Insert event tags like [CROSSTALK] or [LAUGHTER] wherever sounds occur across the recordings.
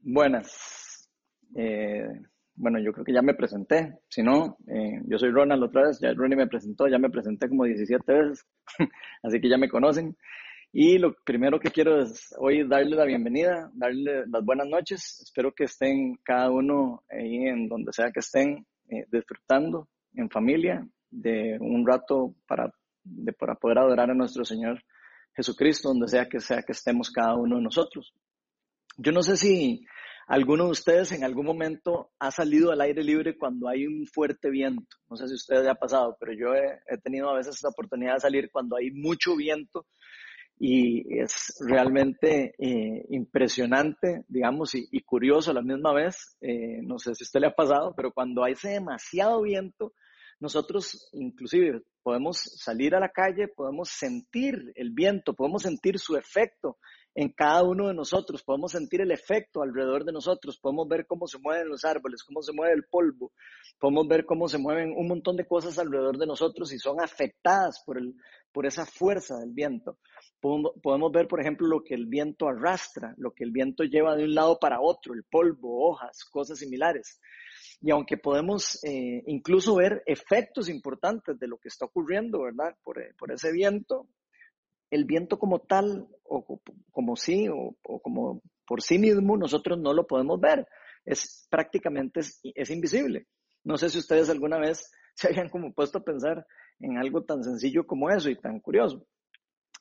Buenas. Eh, bueno, yo creo que ya me presenté. Si no, eh, yo soy Ronald otra vez. Ya Ronnie me presentó, ya me presenté como 17 veces. [LAUGHS] Así que ya me conocen. Y lo primero que quiero es hoy darle la bienvenida, darle las buenas noches. Espero que estén cada uno ahí en donde sea que estén eh, disfrutando en familia de un rato para, para poder adorar a nuestro Señor Jesucristo, donde sea que sea que estemos cada uno de nosotros. Yo no sé si alguno de ustedes en algún momento ha salido al aire libre cuando hay un fuerte viento. No sé si ustedes ha pasado, pero yo he, tenido a veces la oportunidad de salir cuando hay mucho viento y es realmente eh, impresionante, digamos, y, curioso a la misma vez. Eh, no sé si a usted le ha pasado, pero cuando hay demasiado viento, nosotros inclusive podemos salir a la calle, podemos sentir el viento, podemos sentir su efecto en cada uno de nosotros, podemos sentir el efecto alrededor de nosotros, podemos ver cómo se mueven los árboles, cómo se mueve el polvo, podemos ver cómo se mueven un montón de cosas alrededor de nosotros y son afectadas por, el, por esa fuerza del viento. Podemos, ver, por ejemplo, lo que el viento arrastra, lo que el viento lleva de un lado para otro, el polvo, hojas, cosas similares. Y aunque podemos eh, incluso ver efectos importantes de lo que está ocurriendo, ¿verdad? Por, eh, por ese viento, el viento como tal, o como sí, o, como por sí mismo, nosotros no lo podemos ver. Es prácticamente es, invisible. No sé si ustedes alguna vez [LAUGHS] se hayan como puesto a pensar en algo tan sencillo como eso y tan curioso.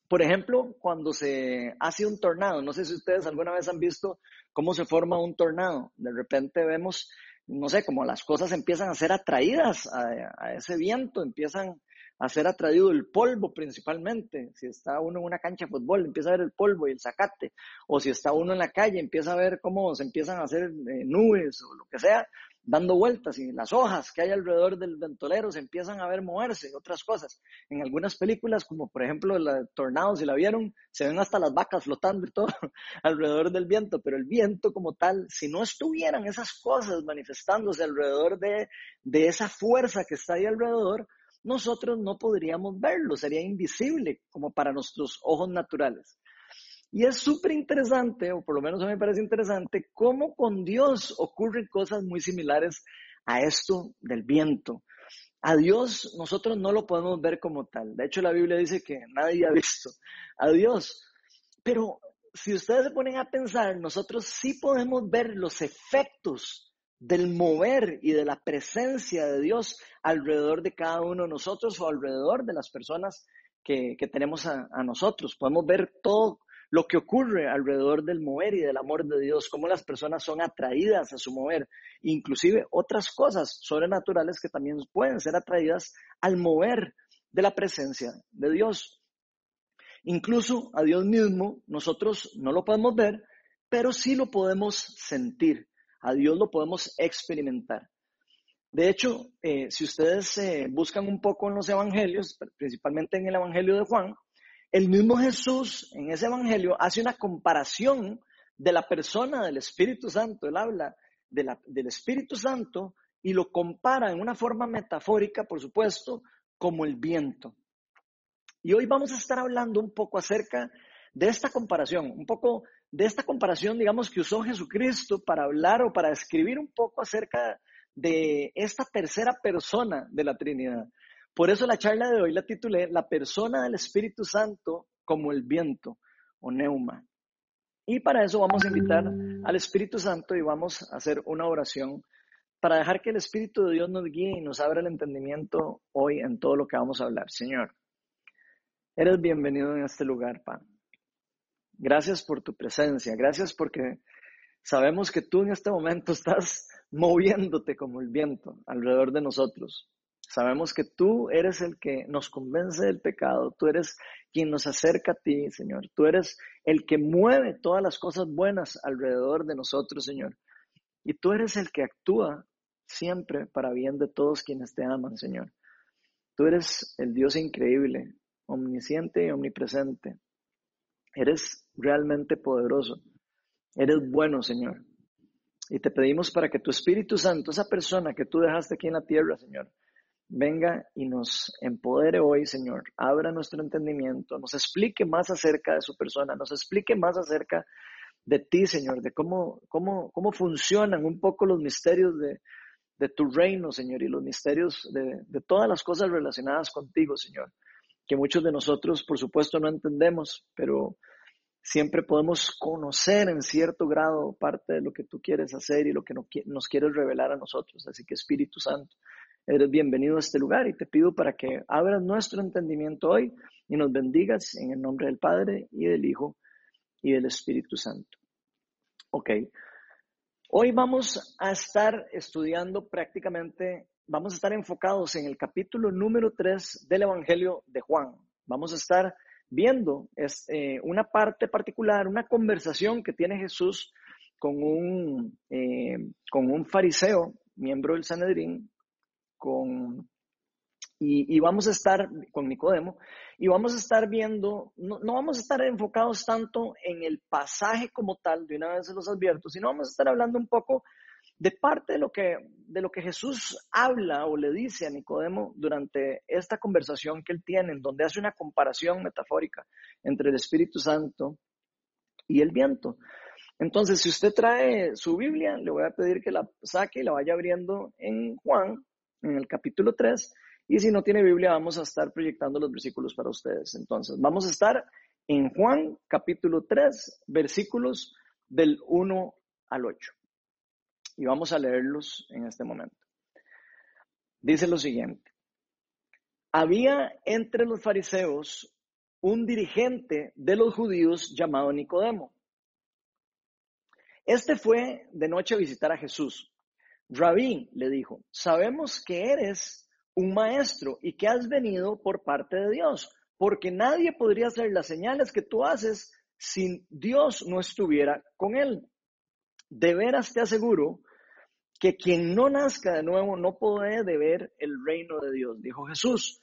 Por ejemplo, cuando se hace un tornado, no sé si ustedes alguna vez han visto cómo se forma un tornado. De repente vemos, no sé, como las cosas empiezan a ser atraídas a ese viento, empiezan a ser atraído el polvo principalmente. Si está uno en una cancha de fútbol, empieza a ver el polvo y el zacate. O si está uno en la calle, empieza a ver cómo se empiezan a hacer eh, nubes o lo que sea, dando vueltas. Y las hojas que hay alrededor del ventolero se empiezan a ver moverse, otras cosas. En algunas películas, como por ejemplo la Tornado, si la vieron, se ven hasta las vacas flotando y todo [LAUGHS] alrededor del viento. Pero el viento como tal, si no estuvieran esas cosas manifestándose alrededor de, de esa fuerza que está ahí alrededor, nosotros no podríamos verlo, sería invisible como para nuestros ojos naturales. Y es súper interesante, o por lo menos a mí me parece interesante, cómo con Dios ocurren cosas muy similares a esto del viento. A Dios nosotros no lo podemos ver como tal. De hecho, la Biblia dice que nadie ha visto a Dios. Pero si ustedes se ponen a pensar, nosotros sí podemos ver los efectos del mover y de la presencia de Dios alrededor de cada uno de nosotros o alrededor de las personas que, tenemos a, nosotros. Podemos ver todo lo que ocurre alrededor del mover y del amor de Dios, cómo las personas son atraídas a su mover, inclusive otras cosas sobrenaturales que también pueden ser atraídas al mover de la presencia de Dios. Incluso a Dios mismo nosotros no lo podemos ver, pero sí lo podemos sentir. A Dios lo podemos experimentar. De hecho, eh, si ustedes eh, buscan un poco en los evangelios, principalmente en el evangelio de Juan, el mismo Jesús en ese evangelio hace una comparación de la persona del Espíritu Santo. Él habla del Espíritu Santo y lo compara en una forma metafórica, por supuesto, como el viento. Y hoy vamos a estar hablando un poco acerca de esta comparación, un poco de esta comparación, digamos, que usó Jesucristo para hablar o para escribir un poco acerca de esta tercera persona de la Trinidad. Por eso la charla de hoy la titulé La persona del Espíritu Santo como el viento o neuma. Y para eso vamos a invitar al Espíritu Santo y vamos a hacer una oración para dejar que el Espíritu de Dios nos guíe y nos abra el entendimiento hoy en todo lo que vamos a hablar. Señor, eres bienvenido en este lugar, Padre. Gracias por tu presencia, gracias porque sabemos que tú en este momento [LAUGHS] estás moviéndote como el viento alrededor de nosotros. Sabemos que tú eres el que nos convence del pecado, tú eres quien nos acerca a ti, Señor. Tú eres el que mueve todas las cosas buenas alrededor de nosotros, Señor. Y tú eres el que actúa siempre para bien de todos quienes te aman, Señor. Tú eres el Dios increíble, omnisciente y omnipresente. Eres realmente poderoso. Eres bueno, Señor. Y te pedimos para que tu Espíritu Santo, esa persona que tú dejaste aquí en la tierra, Señor, venga y nos empodere hoy, Señor. Abra nuestro entendimiento, nos explique más acerca de su persona, nos explique más acerca de ti, Señor, de cómo, cómo, cómo funcionan un poco los misterios de, de tu reino, Señor, y los misterios de, de, todas las cosas relacionadas contigo, Señor, que muchos de nosotros, por supuesto, no entendemos, pero siempre podemos conocer en cierto grado parte de lo que tú quieres hacer y lo que nos quieres revelar a nosotros. Así que Espíritu Santo, eres bienvenido a este lugar y te pido para que abras nuestro entendimiento hoy y nos bendigas en el nombre del Padre y del Hijo y del Espíritu Santo. Ok. Hoy vamos a estar estudiando prácticamente, vamos a estar enfocados en el capítulo número 3 del Evangelio de Juan. Vamos a estar viendo eh, una parte particular, una conversación que tiene Jesús con un, eh, con un fariseo, miembro del Sanedrín, con, y, vamos a estar con Nicodemo, y vamos a estar viendo, no, vamos a estar enfocados tanto en el pasaje como tal, de una vez se los advierto, sino vamos a estar hablando un poco de parte de lo que, de lo que Jesús habla o le dice a Nicodemo durante esta conversación que él tiene, en donde hace una comparación metafórica entre el Espíritu Santo y el viento. Entonces, si usted trae su Biblia, le voy a pedir que la saque y la vaya abriendo en Juan, en el capítulo 3. Y si no tiene Biblia, vamos a estar proyectando los versículos para ustedes. Entonces, vamos a estar en Juan capítulo 3, versículos del 1 al 8. Y vamos a leerlos en este momento. Dice lo siguiente. Había entre los fariseos un dirigente de los judíos llamado Nicodemo. Este fue de noche a visitar a Jesús Rabí le dijo, sabemos que eres un maestro y que has venido por parte de Dios, porque nadie podría hacer las señales que tú haces si Dios no estuviera con él. De veras te aseguro que quien no nazca de nuevo no puede ver el reino de Dios, dijo Jesús.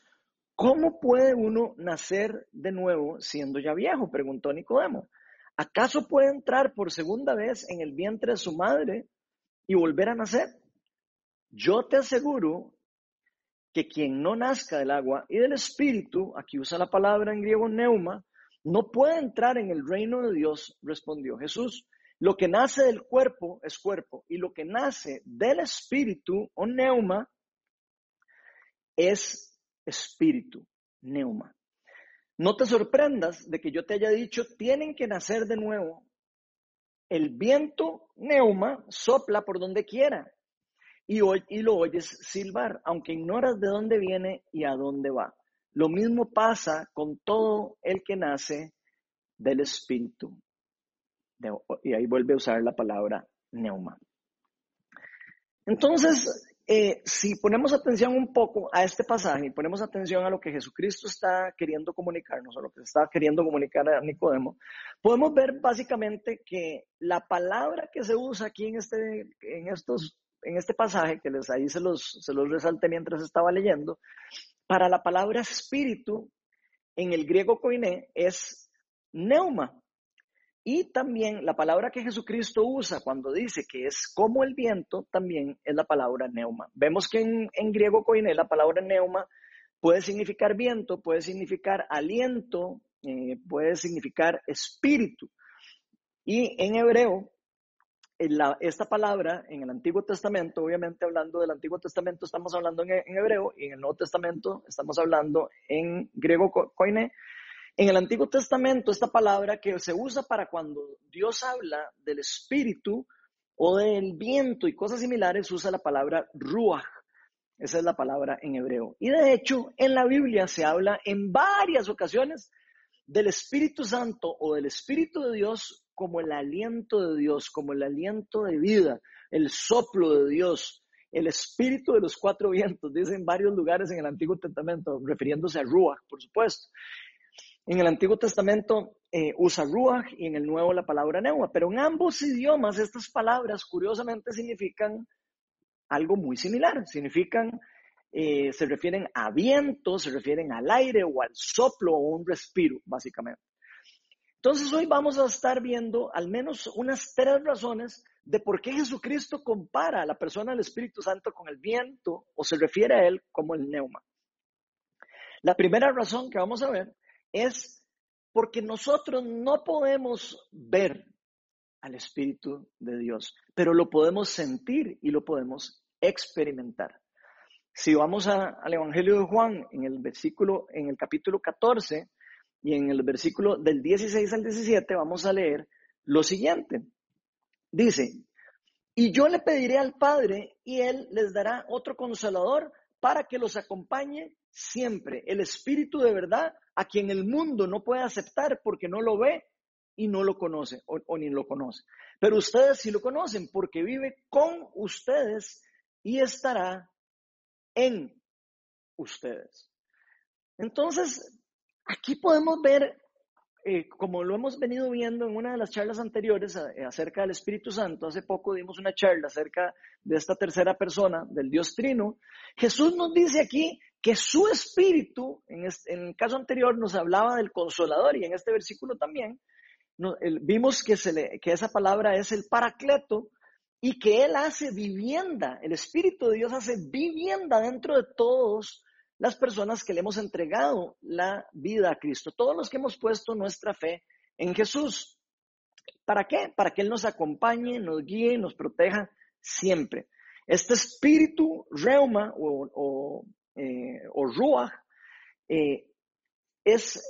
¿Cómo puede uno nacer de nuevo siendo ya viejo? preguntó Nicodemo. ¿Acaso puede entrar por segunda vez en el vientre de su madre y volver a nacer? Yo te aseguro que quien no nazca del agua y del espíritu, aquí usa la palabra en griego neuma, no puede entrar en el reino de Dios, respondió Jesús. Lo que nace del cuerpo es cuerpo y lo que nace del espíritu o neuma es espíritu, neuma. No te sorprendas de que yo te haya dicho, tienen que nacer de nuevo el viento neuma sopla por donde quiera y, y lo oyes silbar, aunque ignoras de dónde viene y a dónde va. Lo mismo pasa con todo el que nace del Espíritu. Y ahí vuelve a usar la palabra neuma. Entonces, eh, si ponemos atención un poco a este pasaje y ponemos atención a lo que Jesucristo está queriendo comunicarnos, o lo que está queriendo comunicar a Nicodemo, podemos ver básicamente que la palabra que se usa aquí en, este, en, estos, en este pasaje, que les, ahí se los, se los mientras estaba leyendo, para la palabra espíritu en el griego koiné es neuma. Y también la palabra que Jesucristo usa cuando dice que es como el viento, también es la palabra neuma. Vemos que en, griego koiné la palabra neuma puede significar viento, puede significar aliento, eh, puede significar espíritu. Y en hebreo, esta palabra en el Antiguo Testamento, obviamente hablando del Antiguo Testamento, estamos hablando en, en hebreo y en el Nuevo Testamento estamos hablando en griego koiné. En el Antiguo Testamento, esta palabra que se usa para cuando Dios habla del espíritu o del viento y cosas similares, usa la palabra ruach. Esa es la palabra en hebreo. Y de hecho, en la Biblia se habla en varias ocasiones del Espíritu Santo o del Espíritu de Dios como el aliento de Dios, como el aliento de vida, el soplo de Dios, el espíritu de los cuatro vientos, dice en varios lugares en el Antiguo Testamento, refiriéndose a Ruach, por supuesto. En el Antiguo Testamento eh, usa ruach y en el Nuevo la palabra neuma, pero en ambos idiomas estas palabras curiosamente significan algo muy similar, significan, eh, se refieren a viento, se refieren al aire o al soplo o un respiro, básicamente. Entonces hoy vamos a estar viendo al menos unas tres razones de por qué Jesucristo compara a la persona del Espíritu Santo con el viento o se refiere a él como el neuma. La primera razón que vamos a ver es porque nosotros no podemos ver al Espíritu de Dios, pero lo podemos sentir y lo podemos experimentar. Si vamos al Evangelio de Juan, en el versículo, en el capítulo 14 y en el versículo del 16 al 17, vamos a leer lo siguiente. Dice, y yo le pediré al Padre y Él les dará otro consolador para que los acompañe siempre, el Espíritu de verdad, a quien el mundo no puede aceptar porque no lo ve y no lo conoce o, ni lo conoce. Pero ustedes sí lo conocen porque vive con ustedes y estará en ustedes. Entonces, aquí podemos ver eh, como lo hemos venido viendo en una de las charlas anteriores eh, acerca del Espíritu Santo, hace poco dimos una charla acerca de esta tercera persona, del Dios Trino, Jesús nos dice aquí que su Espíritu, en, el caso anterior nos hablaba del consolador y en este versículo también, vimos que, esa palabra es el paracleto y que Él hace vivienda, el Espíritu de Dios hace vivienda dentro de todos las personas que le hemos entregado la vida a Cristo, todos los que hemos puesto nuestra fe en Jesús. ¿Para qué? Para que Él nos acompañe, nos guíe, nos proteja siempre. Este espíritu reuma o, o, eh, ruach eh, es,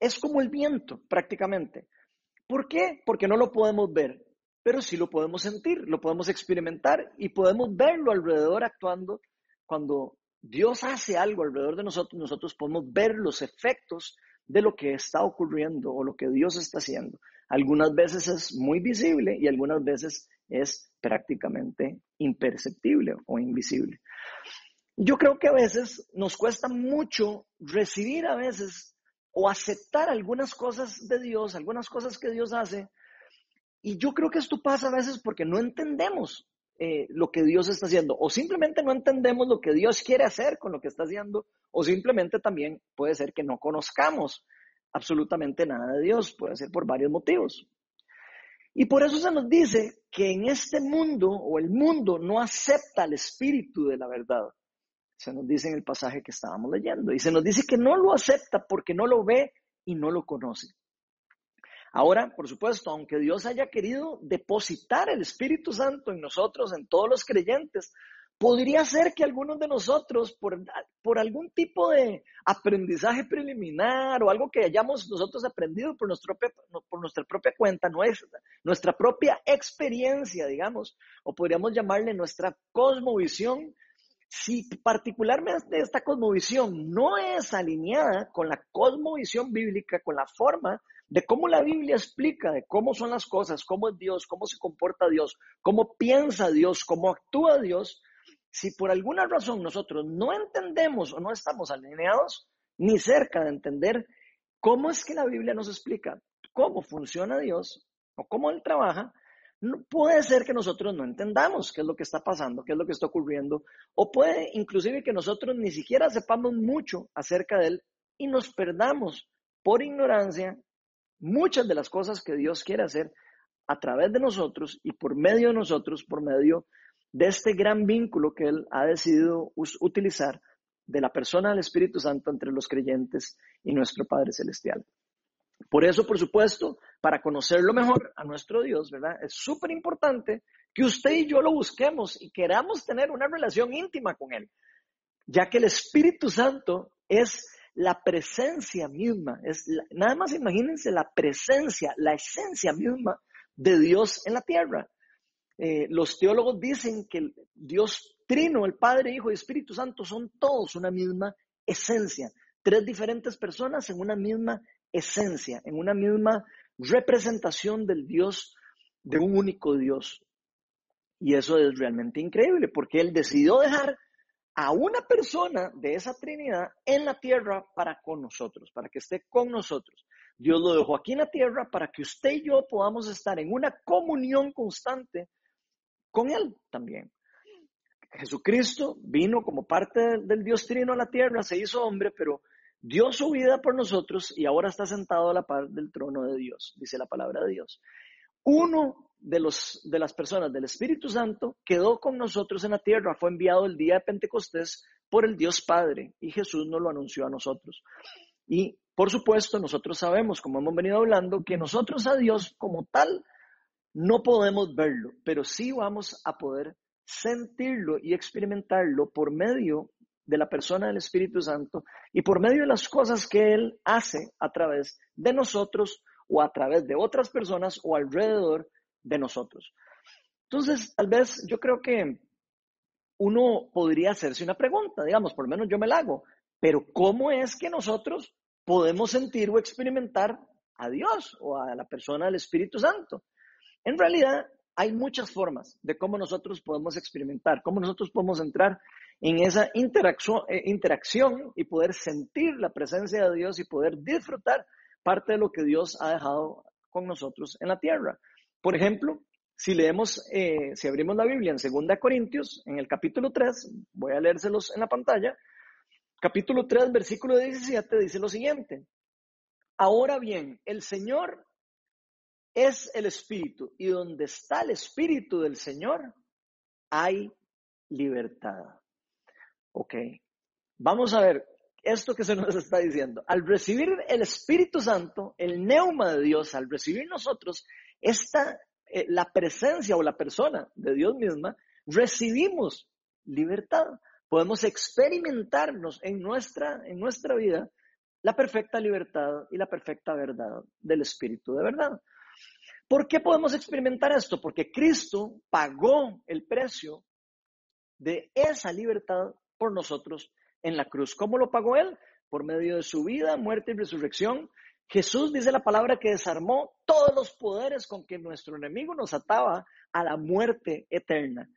es como el viento prácticamente. ¿Por qué? Porque no lo podemos ver, pero sí lo podemos sentir, lo podemos experimentar y podemos verlo alrededor actuando cuando Dios hace algo alrededor de nosotros, nosotros podemos ver los efectos de lo que está ocurriendo o lo que Dios está haciendo. Algunas veces es muy visible y algunas veces es prácticamente imperceptible o invisible. Yo creo que a veces nos cuesta mucho recibir a veces o aceptar algunas cosas de Dios, algunas cosas que Dios hace. Y yo creo que esto pasa a veces porque no entendemos eh, lo que Dios está haciendo, o simplemente no entendemos lo que Dios quiere hacer con lo que está haciendo, o simplemente también puede ser que no conozcamos absolutamente nada de Dios, puede ser por varios motivos. Y por eso se nos dice que en este mundo o el mundo no acepta el espíritu de la verdad. Se nos dice en el pasaje que estábamos leyendo. Y se nos dice que no lo acepta porque no lo ve y no lo conoce. Ahora, por supuesto, aunque Dios haya querido depositar el Espíritu Santo en nosotros, en todos los creyentes, podría ser que algunos de nosotros, por, por algún tipo de aprendizaje preliminar o algo que hayamos nosotros aprendido por, nuestro, por nuestra propia cuenta, nuestra, nuestra propia experiencia, digamos, o podríamos llamarle nuestra cosmovisión, si particularmente esta cosmovisión no es alineada con la cosmovisión bíblica, con la forma de cómo la Biblia explica de cómo son las cosas, cómo es Dios, cómo se comporta Dios, cómo piensa Dios, cómo actúa Dios, si por alguna razón nosotros no entendemos o no estamos alineados ni cerca de entender cómo es que la Biblia nos explica cómo funciona Dios o cómo Él trabaja, no, puede ser que nosotros no entendamos qué es lo que está pasando, qué es lo que está ocurriendo, o puede inclusive que nosotros ni siquiera sepamos mucho acerca de Él y nos perdamos por ignorancia muchas de las cosas que Dios quiere hacer a través de nosotros y por medio de nosotros, por medio de este gran vínculo que Él ha decidido utilizar de la persona del Espíritu Santo entre los creyentes y nuestro Padre Celestial. Por eso, por supuesto, para conocerlo mejor a nuestro Dios, ¿verdad? Es súper importante que usted y yo lo busquemos y queramos tener una relación íntima con Él, ya que el Espíritu Santo es la presencia misma, es nada más imagínense la presencia, la esencia misma de Dios en la tierra. Eh, los teólogos dicen que Dios Trino, el Padre, Hijo y Espíritu Santo son todos una misma esencia, tres diferentes personas en una misma esencia, en una misma representación del Dios, de un único Dios. Y eso es realmente increíble, porque Él decidió dejar a una persona de esa Trinidad en la tierra para con nosotros, para que esté con nosotros. Dios lo dejó aquí en la tierra para que usted y yo podamos estar en una comunión constante con Él también. Jesucristo vino como parte del Dios Trino a la tierra, se hizo hombre, pero dio su vida por nosotros y ahora está sentado a la par del trono de Dios, dice la palabra de Dios. Uno de, los, de las personas del Espíritu Santo quedó con nosotros en la tierra, fue enviado el día de Pentecostés por el Dios Padre y Jesús nos lo anunció a nosotros. Y por supuesto, nosotros sabemos, como hemos venido hablando, que nosotros a Dios como tal No podemos verlo, pero sí vamos a poder sentirlo y experimentarlo por medio de la persona del Espíritu Santo y por medio de las cosas que Él hace a través de nosotros o a través de otras personas o alrededor de nosotros. Entonces, tal vez yo creo que uno podría hacerse una pregunta, digamos, por lo menos yo me la hago, pero ¿cómo es que nosotros podemos sentir o experimentar a Dios o a la persona del Espíritu Santo? En realidad, hay muchas formas de cómo nosotros podemos experimentar, cómo nosotros podemos entrar en esa interacción, eh, interacción y poder sentir la presencia de Dios y poder disfrutar parte de lo que Dios ha dejado con nosotros en la tierra. Por ejemplo, si leemos, eh, si abrimos la Biblia en 2 Corintios, en el capítulo 3, voy a leérselos en la pantalla, capítulo 3, versículo 17, dice lo siguiente. Ahora bien, el Señor es el Espíritu y donde está el Espíritu del Señor, hay libertad. Ok, vamos a ver esto que se nos está diciendo. Al recibir el Espíritu Santo, el neuma de Dios, al recibir nosotros esta, eh, la presencia o la persona de Dios misma, recibimos libertad. Podemos experimentarnos en nuestra, en nuestra vida la perfecta libertad y la perfecta verdad del Espíritu de verdad. ¿Por qué podemos experimentar esto? Porque Cristo pagó el precio de esa libertad por nosotros en la cruz. ¿Cómo lo pagó Él? Por medio de su vida, muerte y resurrección. Jesús dice la palabra que desarmó todos los poderes con que nuestro enemigo nos ataba a la muerte eterna.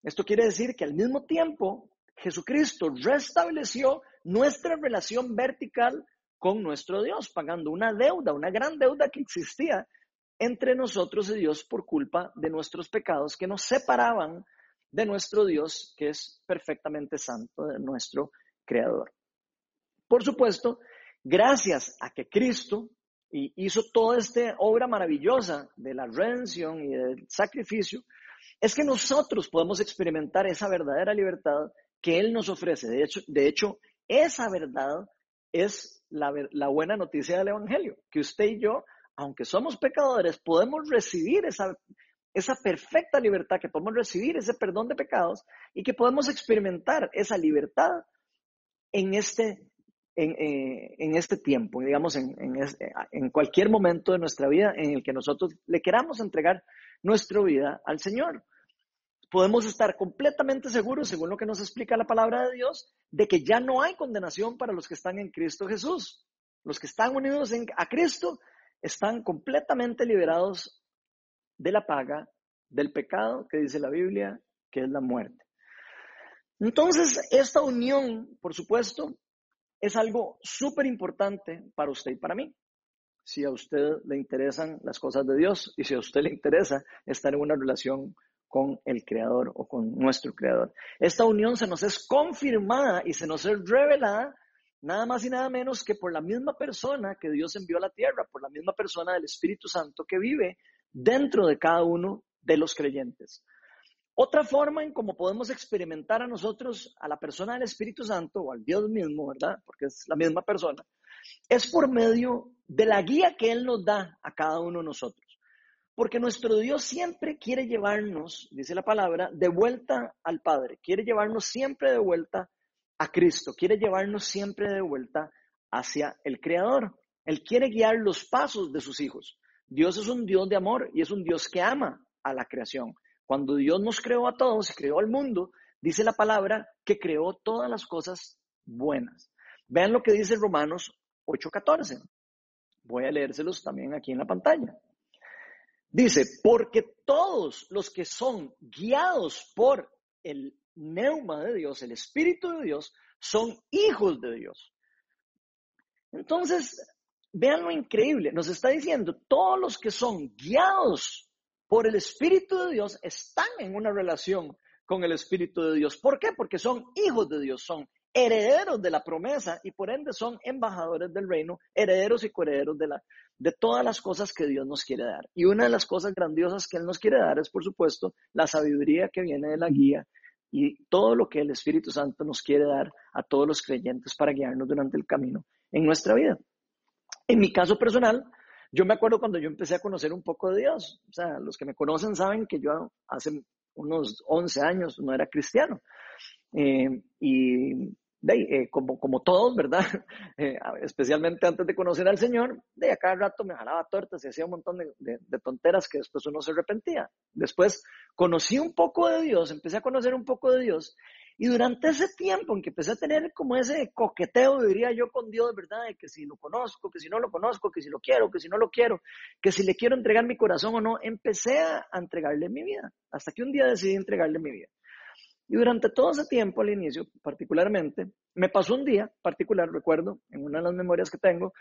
Esto quiere decir que al mismo tiempo Jesucristo restableció nuestra relación vertical con nuestro Dios, pagando una deuda, una gran deuda que existía entre nosotros y Dios por culpa de nuestros pecados que nos separaban de nuestro Dios, que es perfectamente santo, de nuestro Creador. Por supuesto, gracias a que Cristo hizo toda esta obra maravillosa de la redención y del sacrificio, es que nosotros podemos experimentar esa verdadera libertad que Él nos ofrece. De hecho, de hecho esa verdad es la, la buena noticia del Evangelio, que usted y yo aunque somos pecadores, podemos recibir esa, esa perfecta libertad, que podemos recibir ese perdón de pecados y que podemos experimentar esa libertad en este, en, eh, este tiempo, digamos, en, en, cualquier momento de nuestra vida en el que nosotros le queramos entregar nuestra vida al Señor. Podemos estar completamente seguros, según lo que nos explica la palabra de Dios, de que ya no hay condenación para los que están en Cristo Jesús. Los que están unidos a Cristo están completamente liberados de la paga del pecado que dice la Biblia, que es la muerte. Entonces, esta unión, por supuesto, es algo súper importante para usted y para mí. Si a usted le interesan las cosas de Dios y si a usted le interesa estar en una relación con el Creador o con nuestro Creador. Esta unión se nos es confirmada y se nos es revelada nada más y nada menos que por la misma persona que Dios envió a la tierra, por la misma persona del Espíritu Santo que vive dentro de cada uno de los creyentes. Otra forma en cómo podemos experimentar a nosotros, a la persona del Espíritu Santo o al Dios mismo, ¿verdad? Porque es la misma persona, es por medio de la guía que Él nos da a cada uno de nosotros. Porque nuestro Dios siempre quiere llevarnos, dice la palabra, de vuelta al Padre, quiere llevarnos siempre de vuelta a Cristo, quiere llevarnos siempre de vuelta hacia el Creador. Él quiere guiar los pasos de sus hijos. Dios es un Dios de amor y es un Dios que ama a la creación. Cuando Dios nos creó a todos y creó al mundo, dice la palabra que creó todas las cosas buenas. Vean lo que dice Romanos 8:14. Voy a leérselos también aquí en la pantalla. Dice, porque todos los que son guiados por el neuma de Dios, el Espíritu de Dios, son hijos de Dios. Entonces, vean lo increíble, nos está diciendo, todos los que son guiados por el Espíritu de Dios están en una relación con el Espíritu de Dios. ¿Por qué? Porque son hijos de Dios, son herederos de la promesa y por ende son embajadores del reino, herederos y coherederos de, la, de todas las cosas que Dios nos quiere dar. Y una de las cosas grandiosas que Él nos quiere dar es, por supuesto, la sabiduría que viene de la guía y todo lo que el Espíritu Santo nos quiere dar a todos los creyentes para guiarnos durante el camino en nuestra vida. En mi caso personal, Yo me acuerdo cuando yo empecé a conocer un poco de Dios. O sea, los que me conocen saben que yo hace unos 11 años no era cristiano. Eh, y de, como, como todos, ¿verdad? [LAUGHS] Eh, especialmente antes de conocer al Señor, de a cada rato me jalaba tortas y hacía un montón de, de, tonteras que después uno se arrepentía. Después conocí un poco de Dios, empecé a conocer un poco de Dios y durante ese tiempo en que empecé a tener como ese coqueteo, diría yo, con Dios, ¿verdad? De que si lo conozco, que si no lo conozco, que si lo quiero, que si no lo quiero, que si le quiero entregar mi corazón o no, empecé a, entregarle mi vida, hasta que un día decidí entregarle mi vida. Y durante todo ese tiempo, al inicio particularmente, me pasó un día particular, recuerdo, en una de las memorias que tengo,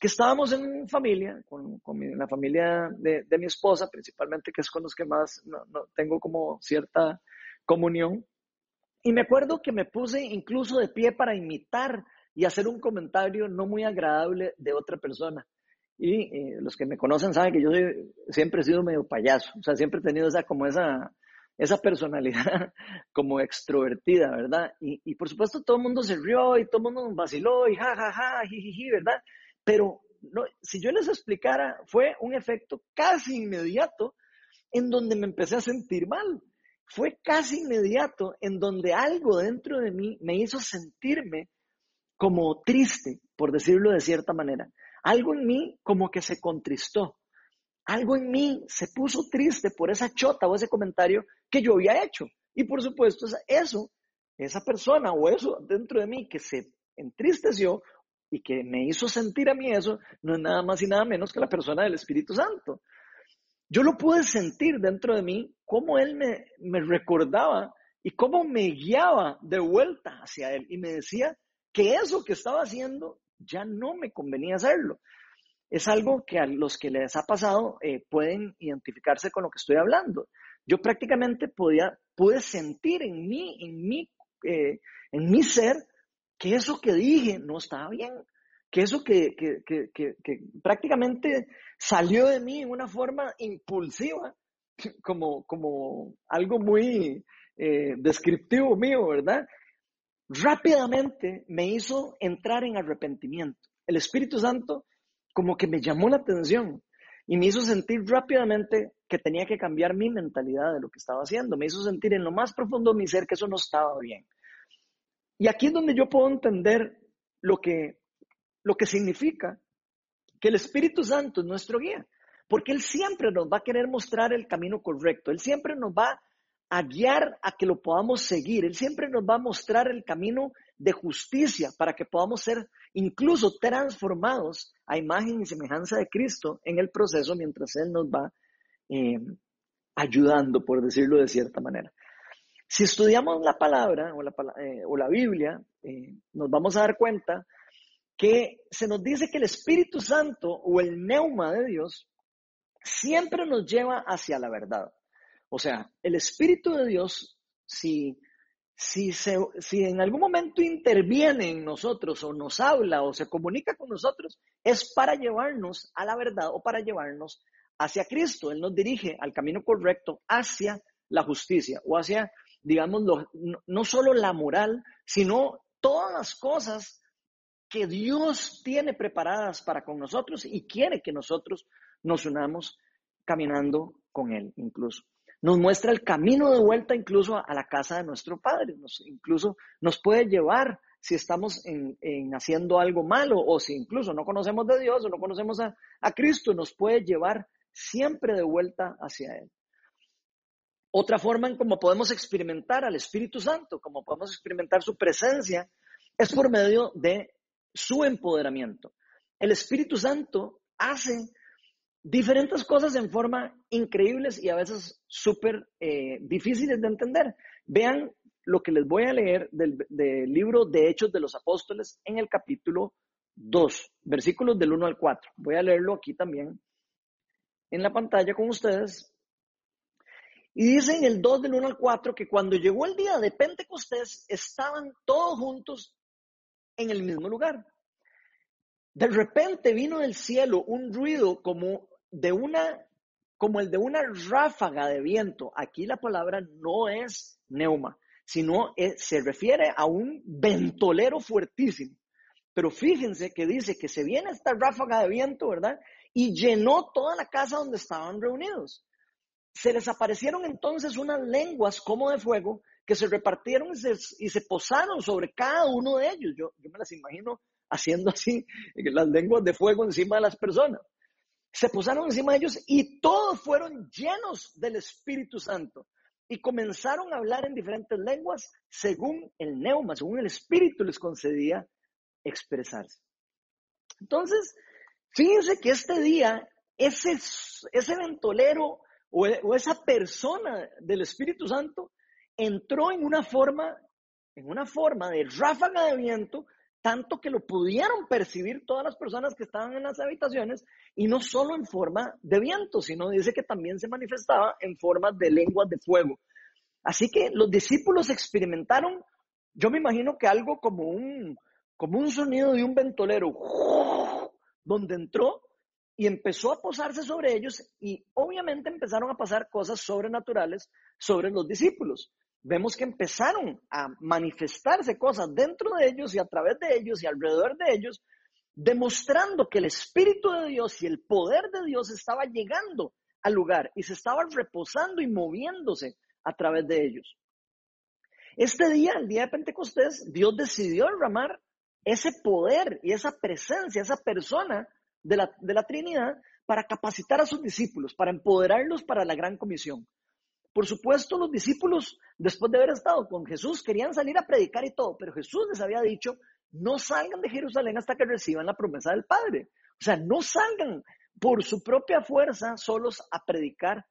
que estábamos en familia, con, con la familia de, de, mi esposa, principalmente, que es con los que más no, no, tengo como cierta comunión. Y me acuerdo que me puse incluso de pie para imitar y hacer un comentario no muy agradable de otra persona. Y eh, los que me conocen saben que yo siempre he sido medio payaso, o sea, siempre he tenido esa, como esa, esa personalidad [LAUGHS] como extrovertida, ¿verdad? Y, y, por supuesto todo el mundo se rió y todo el mundo vaciló y ja, ja, ja, jijiji, ¿verdad? Pero no, si yo les explicara, fue un efecto casi inmediato en donde me empecé a sentir mal fue casi inmediato en donde algo dentro de mí me hizo sentirme como triste, por decirlo de cierta manera. Algo en mí como que se contristó. Algo en mí se puso triste por esa chota o ese comentario que yo había hecho. Y por supuesto, eso, esa persona o eso dentro de mí que se entristeció y que me hizo sentir a mí eso, no es nada más y nada menos que la persona del Espíritu Santo. Yo lo pude sentir dentro de mí, cómo Él me, me recordaba y cómo me guiaba de vuelta hacia Él y me decía que eso que estaba haciendo ya no me convenía hacerlo. Es algo que a los que les ha pasado eh, pueden identificarse con lo que estoy hablando. Yo prácticamente podía, pude sentir en mí, en mí, eh, en mi ser, que eso que dije no estaba bien que eso que, que, que, prácticamente salió de mí en una forma impulsiva, [LAUGHS] como, como algo muy eh, descriptivo mío, ¿verdad? Rápidamente me hizo entrar en arrepentimiento. El Espíritu Santo como que me llamó la atención y me hizo sentir rápidamente que tenía que cambiar mi mentalidad de lo que estaba haciendo. Me hizo sentir en lo más profundo de mi ser que eso no estaba bien. Y aquí es donde yo puedo entender lo que lo que significa que el Espíritu Santo es nuestro guía, porque Él siempre nos va a querer mostrar el camino correcto, Él siempre nos va a guiar a que lo podamos seguir, Él siempre nos va a mostrar el camino de justicia para que podamos ser incluso transformados a imagen y semejanza de Cristo en el proceso mientras Él nos va eh, ayudando, por decirlo de cierta manera. Si estudiamos la palabra o la, eh, o la Biblia, eh, nos vamos a dar cuenta que se nos dice que el Espíritu Santo o el neuma de Dios siempre nos lleva hacia la verdad. O sea, el Espíritu de Dios, si, si, si en algún momento interviene en nosotros o nos habla o se comunica con nosotros, es para llevarnos a la verdad o para llevarnos hacia Cristo. Él nos dirige al camino correcto, hacia la justicia o hacia, digamos, no, no solo la moral, sino todas las cosas que Dios tiene preparadas para con nosotros y quiere que nosotros nos unamos caminando con Él incluso. Nos muestra el camino de vuelta incluso a la casa de nuestro Padre, incluso nos puede llevar si estamos en, haciendo algo malo o si incluso no conocemos de Dios o no conocemos a, a Cristo, nos puede llevar siempre de vuelta hacia Él. Otra forma en cómo podemos experimentar al Espíritu Santo, cómo podemos experimentar su presencia, es por medio de su empoderamiento. El Espíritu Santo hace diferentes cosas en forma increíbles y a veces súper eh, difíciles de entender. Vean lo que les voy a leer del, del, libro de Hechos de los Apóstoles en el capítulo 2, versículos del 1 al 4. Voy a leerlo aquí también en la pantalla con ustedes. Y dice en el 2 del 1 al 4 que cuando llegó el día de Pentecostés estaban todos juntos en el mismo lugar. De repente vino del cielo un ruido como de una como el de una ráfaga de viento. Aquí la palabra no es neuma, sino se refiere a un ventolero fuertísimo. Pero fíjense que dice que se viene esta ráfaga de viento, ¿verdad? y llenó toda la casa donde estaban reunidos. Se les aparecieron entonces unas lenguas como de fuego que se repartieron y se, posaron sobre cada uno de ellos. Yo me las imagino haciendo así, [LAUGHS] las lenguas de fuego encima de las personas. Se posaron encima de ellos y todos fueron llenos del Espíritu Santo y comenzaron a hablar en diferentes lenguas según el neuma, según el Espíritu les concedía expresarse. Entonces, fíjense que este día, ese, ese ventolero o, o esa persona del Espíritu Santo entró en una forma, en una forma de ráfaga de viento, tanto que lo pudieron percibir todas las personas que estaban en las habitaciones, y no solo en forma de viento, sino dice que también se manifestaba en forma de lenguas de fuego. Así que los discípulos experimentaron, yo me imagino que algo como un, como un sonido de un ventolero, donde entró y empezó a posarse sobre ellos y obviamente empezaron a pasar cosas sobrenaturales sobre los discípulos vemos que empezaron a manifestarse cosas dentro de ellos y a través de ellos y alrededor de ellos, demostrando que el Espíritu de Dios y el poder de Dios estaba llegando al lugar y se estaba reposando y moviéndose a través de ellos. Este día, el día de Pentecostés, Dios decidió derramar ese poder y esa presencia, esa persona de la, de la Trinidad para capacitar a sus discípulos, para empoderarlos para la gran comisión. Por supuesto, los discípulos, después de haber estado con Jesús, querían salir a predicar y todo, pero Jesús les había dicho, no salgan de Jerusalén hasta que reciban la promesa del Padre. O sea, no salgan por su propia fuerza solos a predicar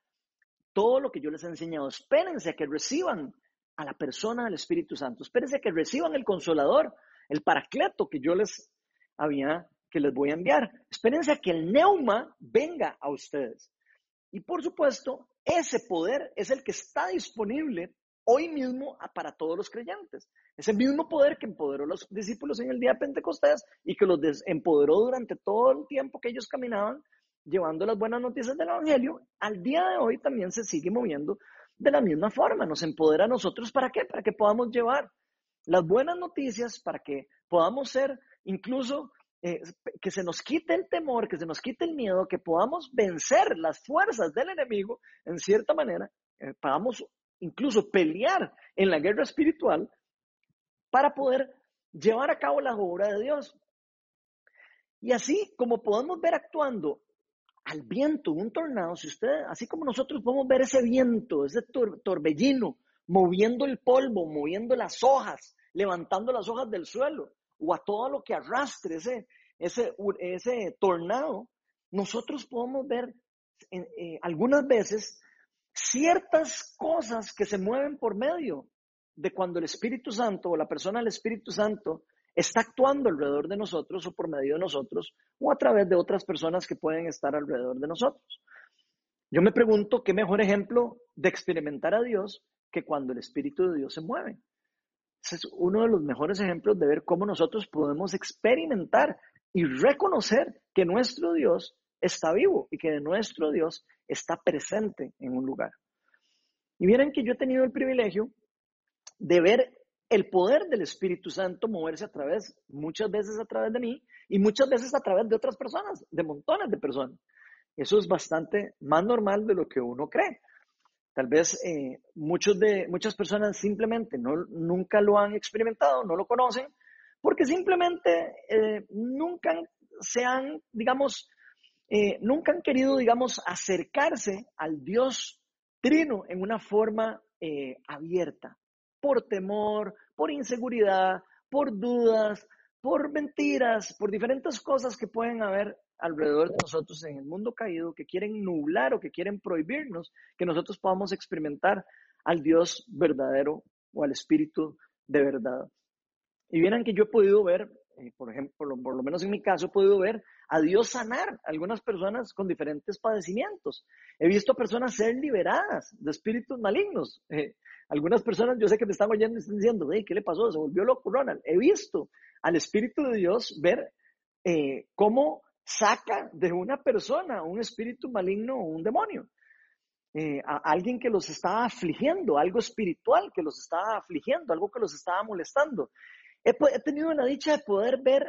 todo lo que yo les he enseñado. Espérense a que reciban a la persona del Espíritu Santo. Espérense a que reciban el consolador, el paracleto que yo les había, que les voy a enviar. Espérense a que el neuma venga a ustedes. Y por supuesto, ese poder es el que está disponible hoy mismo para todos los creyentes. Ese mismo poder que empoderó a los discípulos en el día de Pentecostés y que los empoderó durante todo el tiempo que ellos caminaban llevando las buenas noticias del Evangelio, al día de hoy también se sigue moviendo de la misma forma. Nos empodera a nosotros para qué? Para que podamos llevar las buenas noticias, para que podamos ser incluso eh, que se nos quite el temor, que se nos quite el miedo, que podamos vencer las fuerzas del enemigo, en cierta manera, eh, podamos incluso pelear en la guerra espiritual para poder llevar a cabo la obra de Dios. Y así como podemos ver actuando al viento, un tornado, si usted, así como nosotros podemos ver ese viento, ese torbellino, moviendo el polvo, moviendo las hojas, levantando las hojas del suelo, o a todo lo que arrastre ese, ese, ese tornado, nosotros podemos ver eh, algunas veces ciertas cosas que se mueven por medio de cuando el Espíritu Santo o la persona del Espíritu Santo está actuando alrededor de nosotros o por medio de nosotros o a través de otras personas que pueden estar alrededor de nosotros. Yo me pregunto qué mejor ejemplo de experimentar a Dios que cuando el Espíritu de Dios se mueve es uno de los mejores ejemplos de ver cómo nosotros podemos experimentar y reconocer que nuestro Dios está vivo y que nuestro Dios está presente en un lugar. Y miren que yo he tenido el privilegio de ver el poder del Espíritu Santo moverse a través, muchas veces a través de mí y muchas veces a través de otras personas, de montones de personas. Eso es bastante más normal de lo que uno cree. Tal vez eh, muchos de, muchas personas simplemente no, nunca lo han experimentado, no lo conocen, porque simplemente eh, nunca se han, digamos, eh, nunca han querido, digamos, acercarse al Dios trino en una forma abierta, por temor, por inseguridad, por dudas, por mentiras, por diferentes cosas que pueden haber alrededor de nosotros en el mundo caído que quieren nublar o que quieren prohibirnos que nosotros podamos experimentar al Dios verdadero o al Espíritu de verdad. Y vieran que yo he podido ver, eh, por ejemplo, por lo, menos en mi caso, he podido ver a Dios sanar a algunas personas con diferentes padecimientos. He visto personas ser liberadas de espíritus malignos. Eh, algunas personas, yo sé que me están oyendo y están diciendo, ¿qué le pasó? Se volvió loco Ronald. He visto al Espíritu de Dios ver eh, cómo saca de una persona un espíritu maligno o un demonio. Eh, a alguien que los estaba afligiendo, algo espiritual que los estaba afligiendo, algo que los estaba molestando. He, tenido la dicha de poder ver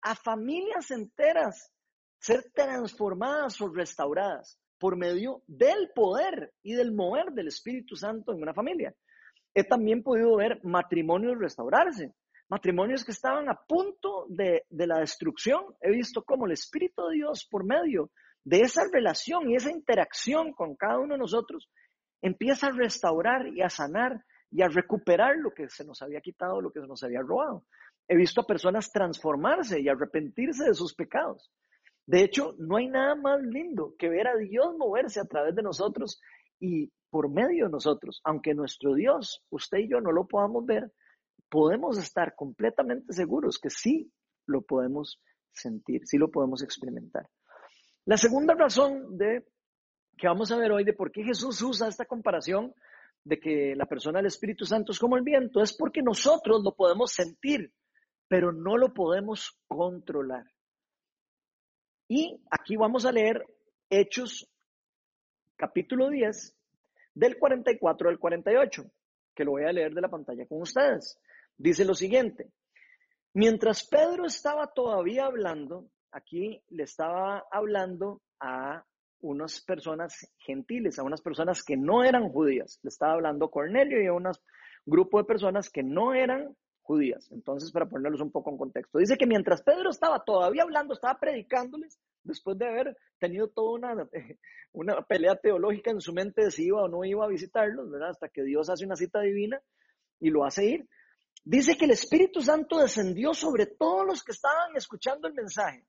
a familias enteras ser transformadas o restauradas por medio del poder y del mover del Espíritu Santo en una familia. He también podido ver matrimonios restaurarse, matrimonios que estaban a punto de la destrucción. He visto cómo el Espíritu de Dios, por medio de esa relación y esa interacción con cada uno de nosotros, empieza a restaurar y a sanar y a recuperar lo que se nos había quitado, lo que se nos había robado. He visto a personas transformarse y arrepentirse de sus pecados. De hecho, no hay nada más lindo que ver a Dios moverse a través de nosotros y por medio de nosotros. Aunque nuestro Dios, usted y yo no lo podamos ver, podemos estar completamente seguros que sí lo podemos sentir, sí lo podemos experimentar. La segunda razón de que vamos a ver hoy de por qué Jesús usa esta comparación de que la persona del Espíritu Santo es como el viento es porque nosotros lo podemos sentir, pero no lo podemos controlar. Y aquí vamos a leer Hechos capítulo 10 del 44 al 48, que lo voy a leer de la pantalla con ustedes. Dice lo siguiente, mientras Pedro estaba todavía hablando, aquí le estaba hablando a unas personas gentiles, a unas personas que no eran judías. Le estaba hablando Cornelio y a un grupo de personas que no eran judías. Entonces, para ponerlos un poco en contexto, dice que mientras Pedro estaba todavía hablando, estaba predicándoles, después de haber tenido toda una, [LAUGHS] una pelea teológica en su mente de si iba o no iba a visitarlos, ¿verdad? Hasta que Dios hace una cita divina y lo hace ir. Dice que el Espíritu Santo descendió sobre todos los que estaban escuchando el mensaje.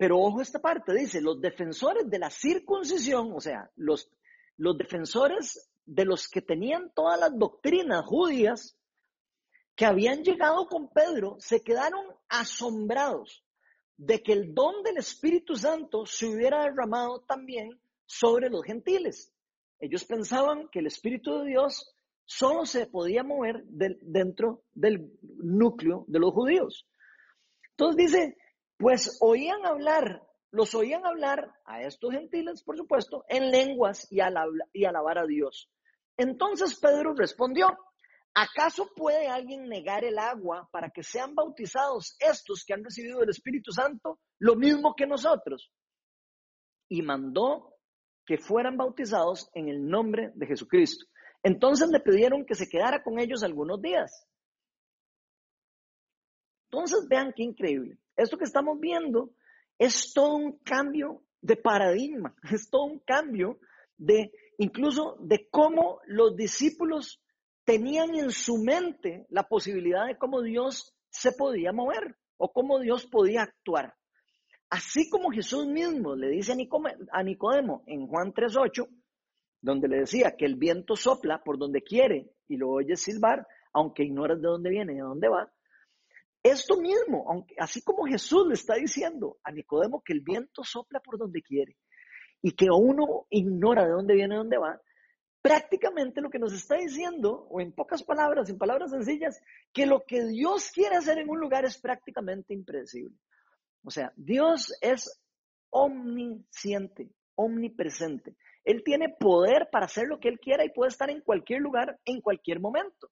Pero ojo esta parte, dice, los defensores de la circuncisión, o sea, los, los defensores de los que tenían todas las doctrinas judías, que habían llegado con Pedro, se quedaron asombrados de que el don del Espíritu Santo se hubiera derramado también sobre los gentiles. Ellos pensaban que el Espíritu de Dios solo se podía mover dentro del núcleo de los judíos. Entonces dice, pues oían hablar, los oían hablar a estos gentiles, por supuesto, en lenguas y, alabar a Dios. Entonces Pedro respondió, ¿acaso puede alguien negar el agua para que sean bautizados estos que han recibido el Espíritu Santo lo mismo que nosotros? Y mandó que fueran bautizados en el nombre de Jesucristo. Entonces le pidieron que se quedara con ellos algunos días. Entonces vean qué increíble. Esto que estamos viendo es todo un cambio de paradigma, [LAUGHS] es todo un cambio de incluso de cómo los discípulos tenían en su mente la posibilidad de cómo Dios se podía mover o cómo Dios podía actuar. Así como Jesús mismo le dice a Nicodemo en Juan 3.8, donde le decía que el viento sopla por donde quiere y lo oyes silbar, aunque ignoras de dónde viene y de dónde va, esto mismo, aunque, así como Jesús le está diciendo a Nicodemo que el viento sopla por donde quiere y que uno ignora de dónde viene dónde va, prácticamente lo que nos está diciendo, o en pocas palabras, en palabras sencillas, que lo que Dios quiere hacer en un lugar es prácticamente impredecible. O sea, Dios es omnisciente, omnipresente. Él tiene poder para hacer lo que Él quiera y puede estar en cualquier lugar, en cualquier momento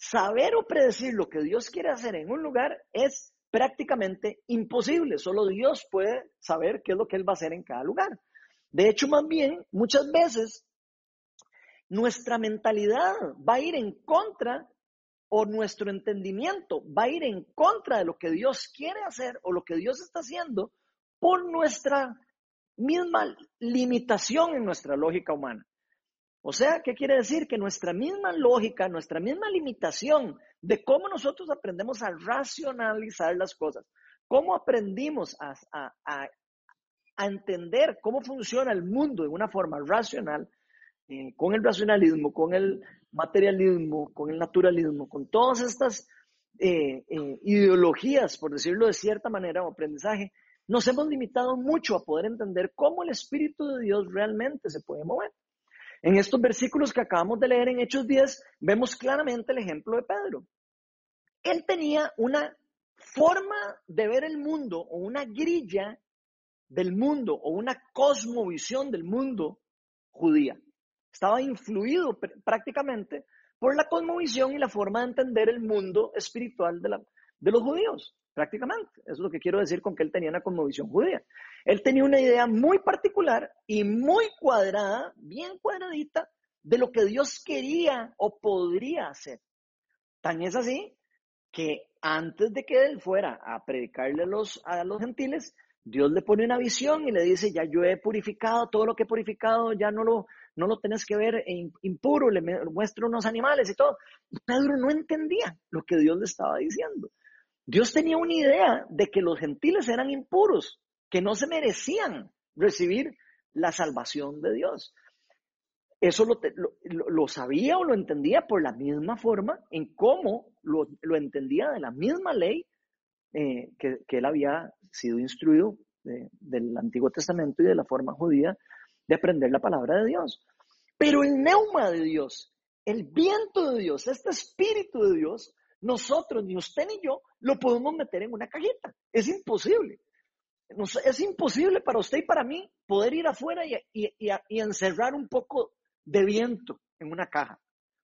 saber o predecir lo que Dios quiere hacer en un lugar es prácticamente imposible. Solo Dios puede saber qué es lo que Él va a hacer en cada lugar. De hecho, más bien, muchas veces nuestra mentalidad va a ir en contra o nuestro entendimiento va a ir en contra de lo que Dios quiere hacer o lo que Dios está haciendo por nuestra misma limitación en nuestra lógica humana. O sea, ¿qué quiere decir? Que nuestra misma lógica, nuestra misma limitación de cómo nosotros aprendemos a racionalizar las cosas, cómo aprendimos a, entender cómo funciona el mundo de una forma racional, eh, con el racionalismo, con el materialismo, con el naturalismo, con todas estas eh, eh, ideologías, por decirlo de cierta manera, o aprendizaje, nos hemos limitado mucho a poder entender cómo el Espíritu de Dios realmente se puede mover. En estos versículos que acabamos de leer en Hechos 10, vemos claramente el ejemplo de Pedro. Él tenía una forma de ver el mundo o una grilla del mundo o una cosmovisión del mundo judía. Estaba influido prácticamente por la cosmovisión y la forma de entender el mundo espiritual de, de los judíos. Prácticamente. Eso es lo que quiero decir con que él tenía una conmovisión judía. Él tenía una idea muy particular y muy cuadrada, bien cuadradita, de lo que Dios quería o podría hacer. Tan es así que antes de que él fuera a predicarle a los, a los gentiles, Dios le pone una visión y le dice, ya yo he purificado todo lo que he purificado, ya no lo, no lo tenés que ver impuro, le muestro unos animales y todo. Pedro no entendía lo que Dios le estaba diciendo. Dios tenía una idea de que los gentiles eran impuros, que no se merecían recibir la salvación de Dios. Eso lo, sabía o lo entendía por la misma forma en cómo lo, entendía de la misma ley eh, que, él había sido instruido del Antiguo Testamento y de la forma judía de aprender la palabra de Dios. Pero el neuma de Dios, el viento de Dios, este espíritu de Dios, nosotros, ni usted ni yo, lo podemos meter en una cajita. Es imposible. es imposible para usted y para mí poder ir afuera y, encerrar un poco de viento en una caja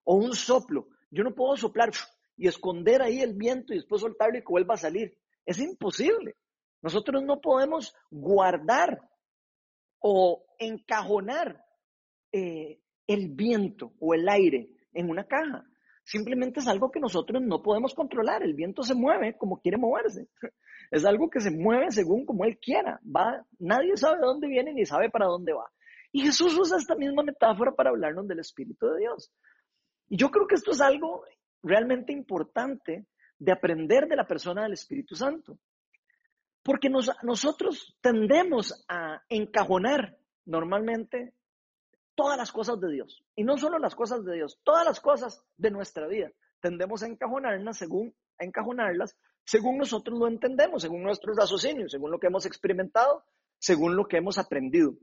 o un soplo. Yo no puedo soplar y esconder ahí el viento y después soltarlo y que vuelva a salir. Es imposible. Nosotros no podemos guardar o encajonar eh, el viento o el aire en una caja. Simplemente es algo que nosotros no podemos controlar. El viento se mueve como quiere moverse. [LAUGHS] Es algo que se mueve según como él quiera. Va, nadie sabe de dónde viene ni sabe para dónde va. Y Jesús usa esta misma metáfora para hablarnos del Espíritu de Dios. Y yo creo que esto es algo realmente importante de aprender de la persona del Espíritu Santo. Porque nosotros tendemos a encajonar normalmente todas las cosas de Dios. Y no solo las cosas de Dios, todas las cosas de nuestra vida. Tendemos a encajonarlas según, a según nosotros lo entendemos, según nuestros raciocinios, según lo que hemos experimentado, según lo que hemos aprendido.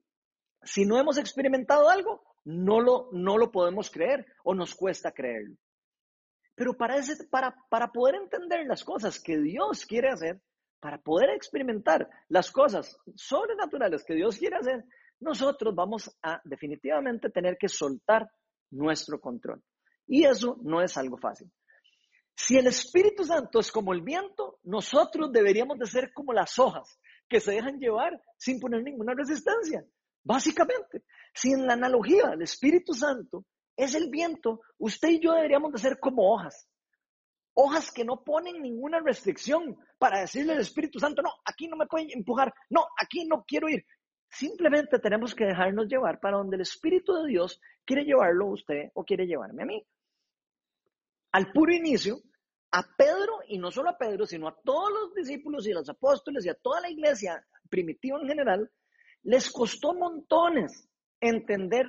Si no hemos experimentado algo, no lo, no lo podemos creer o nos cuesta creerlo. Pero para, ese, para, para poder entender las cosas que Dios quiere hacer, para poder experimentar las cosas sobrenaturales que Dios quiere hacer, nosotros vamos a definitivamente tener que soltar nuestro control. Y eso no es algo fácil. Si el Espíritu Santo es como el viento, nosotros deberíamos de ser como las hojas que se dejan llevar sin poner ninguna resistencia. Básicamente, si en la analogía el Espíritu Santo es el viento, usted y yo deberíamos de ser como hojas hojas que no ponen ninguna restricción para decirle al Espíritu Santo, no, aquí no me pueden empujar, no, aquí no quiero ir. Simplemente tenemos que dejarnos llevar para donde el Espíritu de Dios quiere llevarlo a usted o quiere llevarme a mí. Al puro inicio, a Pedro, y no solo a Pedro, sino a todos los discípulos y a los apóstoles y a toda la iglesia primitiva en general, les costó montones entender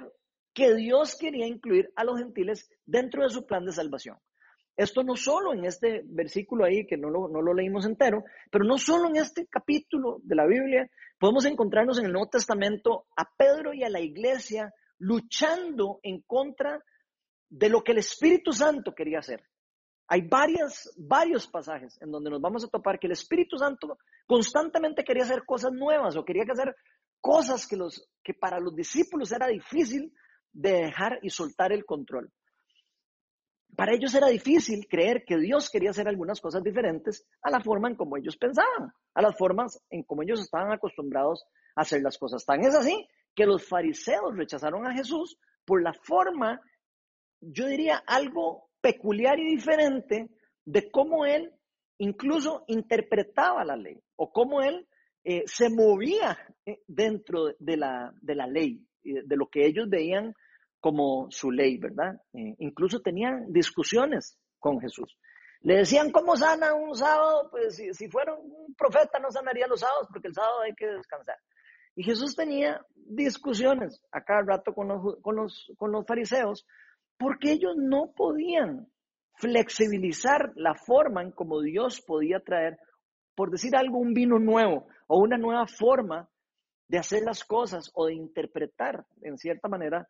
que Dios quería incluir a los gentiles dentro de su plan de salvación. Esto no solo en este versículo ahí, que no lo, no lo leímos entero, pero no solo en este capítulo de la Biblia, podemos encontrarnos en el Nuevo Testamento a Pedro y a la iglesia luchando en contra de lo que el Espíritu Santo quería hacer. Hay varias, varios pasajes en donde nos vamos a topar que el Espíritu Santo constantemente quería hacer cosas nuevas o quería hacer cosas que, los, que para los discípulos era difícil de dejar y soltar el control para ellos era difícil creer que Dios quería hacer algunas cosas diferentes a la forma en como ellos pensaban, a las formas en como ellos estaban acostumbrados a hacer las cosas. Tan es así que los fariseos rechazaron a Jesús por la forma, yo diría, algo peculiar y diferente de cómo él incluso interpretaba la ley o cómo él eh, se movía eh, dentro de la, de la ley, de lo que ellos veían como su ley, ¿verdad? Eh, incluso tenían discusiones con Jesús. Le decían, ¿cómo sana un sábado? Pues si, fuera un profeta no sanaría los sábados porque el sábado hay que descansar. Y Jesús tenía discusiones a cada rato con los, con los, con los fariseos porque ellos no podían flexibilizar la forma en como Dios podía traer, por decir algo, un vino nuevo o una nueva forma de hacer las cosas o de interpretar, en cierta manera,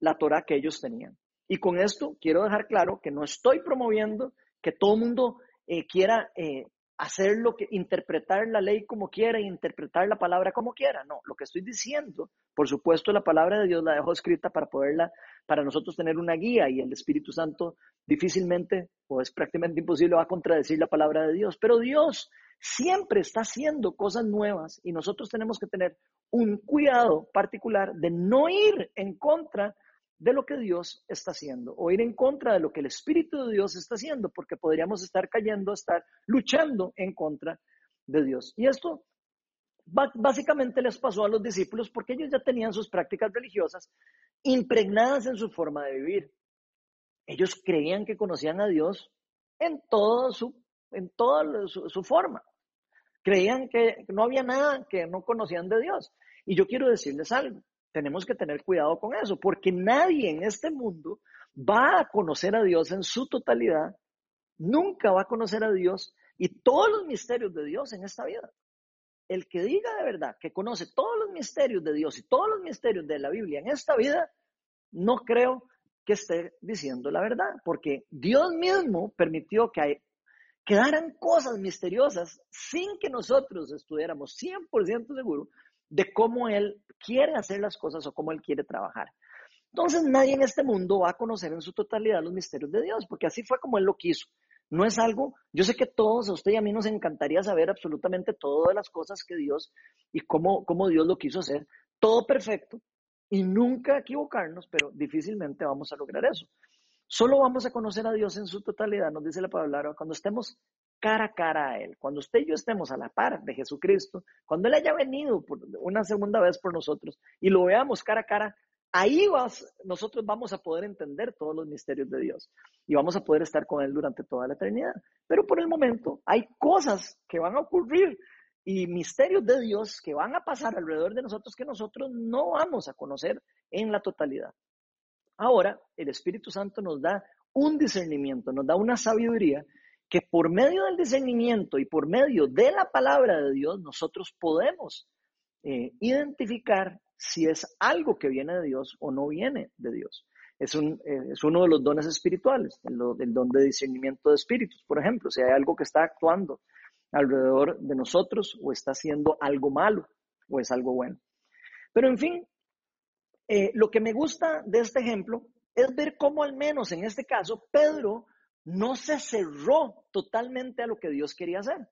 la Torah que ellos tenían. Y con esto quiero dejar claro que no estoy promoviendo que todo el mundo eh, quiera eh, hacer lo que, interpretar la ley como quiera, interpretar la palabra como quiera. No, lo que estoy diciendo, por supuesto, la palabra de Dios la dejó escrita para poderla, para nosotros tener una guía y el Espíritu Santo difícilmente o es prácticamente imposible va a contradecir la palabra de Dios. Pero Dios siempre está haciendo cosas nuevas y nosotros tenemos que tener un cuidado particular de no ir en contra de lo que Dios está haciendo o ir en contra de lo que el Espíritu de Dios está haciendo, porque podríamos estar cayendo, estar luchando en contra de Dios. Y esto básicamente les pasó a los discípulos porque ellos ya tenían sus prácticas religiosas impregnadas en su forma de vivir. Ellos creían que conocían a Dios en, todo su, en toda su, forma. Creían que no había nada que no conocían de Dios. Y yo quiero decirles algo, tenemos que tener cuidado con eso, porque nadie en este mundo va a conocer a Dios en su totalidad, nunca va a conocer a Dios y todos los misterios de Dios en esta vida. El que diga de verdad que conoce todos los misterios de Dios y todos los misterios de la Biblia en esta vida, no creo que esté diciendo la verdad, porque Dios mismo permitió que quedaran cosas misteriosas sin que nosotros estuviéramos 100% seguros de cómo Él quiere hacer las cosas o cómo Él quiere trabajar. Entonces nadie en este mundo va a conocer en su totalidad los misterios de Dios, porque así fue como Él lo quiso. No es algo, yo sé que todos, a usted y a mí nos encantaría saber absolutamente todas las cosas que Dios y cómo, cómo Dios lo quiso hacer, todo perfecto y nunca equivocarnos, pero difícilmente vamos a lograr eso. Solo vamos a conocer a Dios en su totalidad, nos dice la palabra, cuando estemos cara a cara a Él, cuando usted y yo estemos a la par de Jesucristo, cuando Él haya venido por una segunda vez por nosotros y lo veamos cara a cara, ahí nosotros vamos a poder entender todos los misterios de Dios y vamos a poder estar con Él durante toda la eternidad. Pero por el momento hay cosas que van a ocurrir y misterios de Dios que van a pasar alrededor de nosotros que nosotros no vamos a conocer en la totalidad. Ahora, el Espíritu Santo nos da un discernimiento, nos da una sabiduría que por medio del discernimiento y por medio de la palabra de Dios nosotros podemos eh, identificar si es algo que viene de Dios o no viene de Dios. Es, un, eh, es uno de los dones espirituales, el, don de discernimiento de espíritus, por ejemplo, si hay algo que está actuando alrededor de nosotros o está haciendo algo malo o es algo bueno. Pero en fin, eh, lo que me gusta de este ejemplo es ver cómo al menos en este caso Pedro no se cerró totalmente a lo que Dios quería hacer.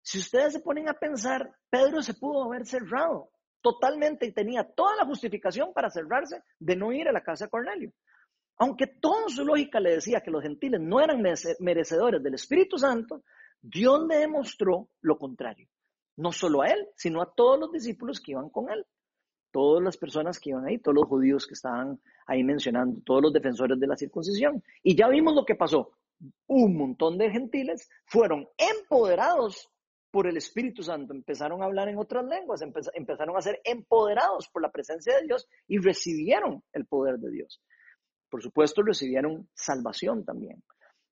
Si ustedes se ponen a pensar, Pedro se pudo haber cerrado totalmente y tenía toda la justificación para cerrarse de no ir a la casa de Cornelio. Aunque toda su lógica le decía que los gentiles no eran merecedores del Espíritu Santo, Dios le demostró lo contrario. No solo a él, sino a todos los discípulos que iban con él. Todas las personas que iban ahí, todos los judíos que estaban ahí mencionando, todos los defensores de la circuncisión. Y ya vimos lo que pasó. Un montón de gentiles fueron empoderados por el Espíritu Santo, empezaron a hablar en otras lenguas, empezaron a ser empoderados por la presencia de Dios y recibieron el poder de Dios. Por supuesto, recibieron salvación también.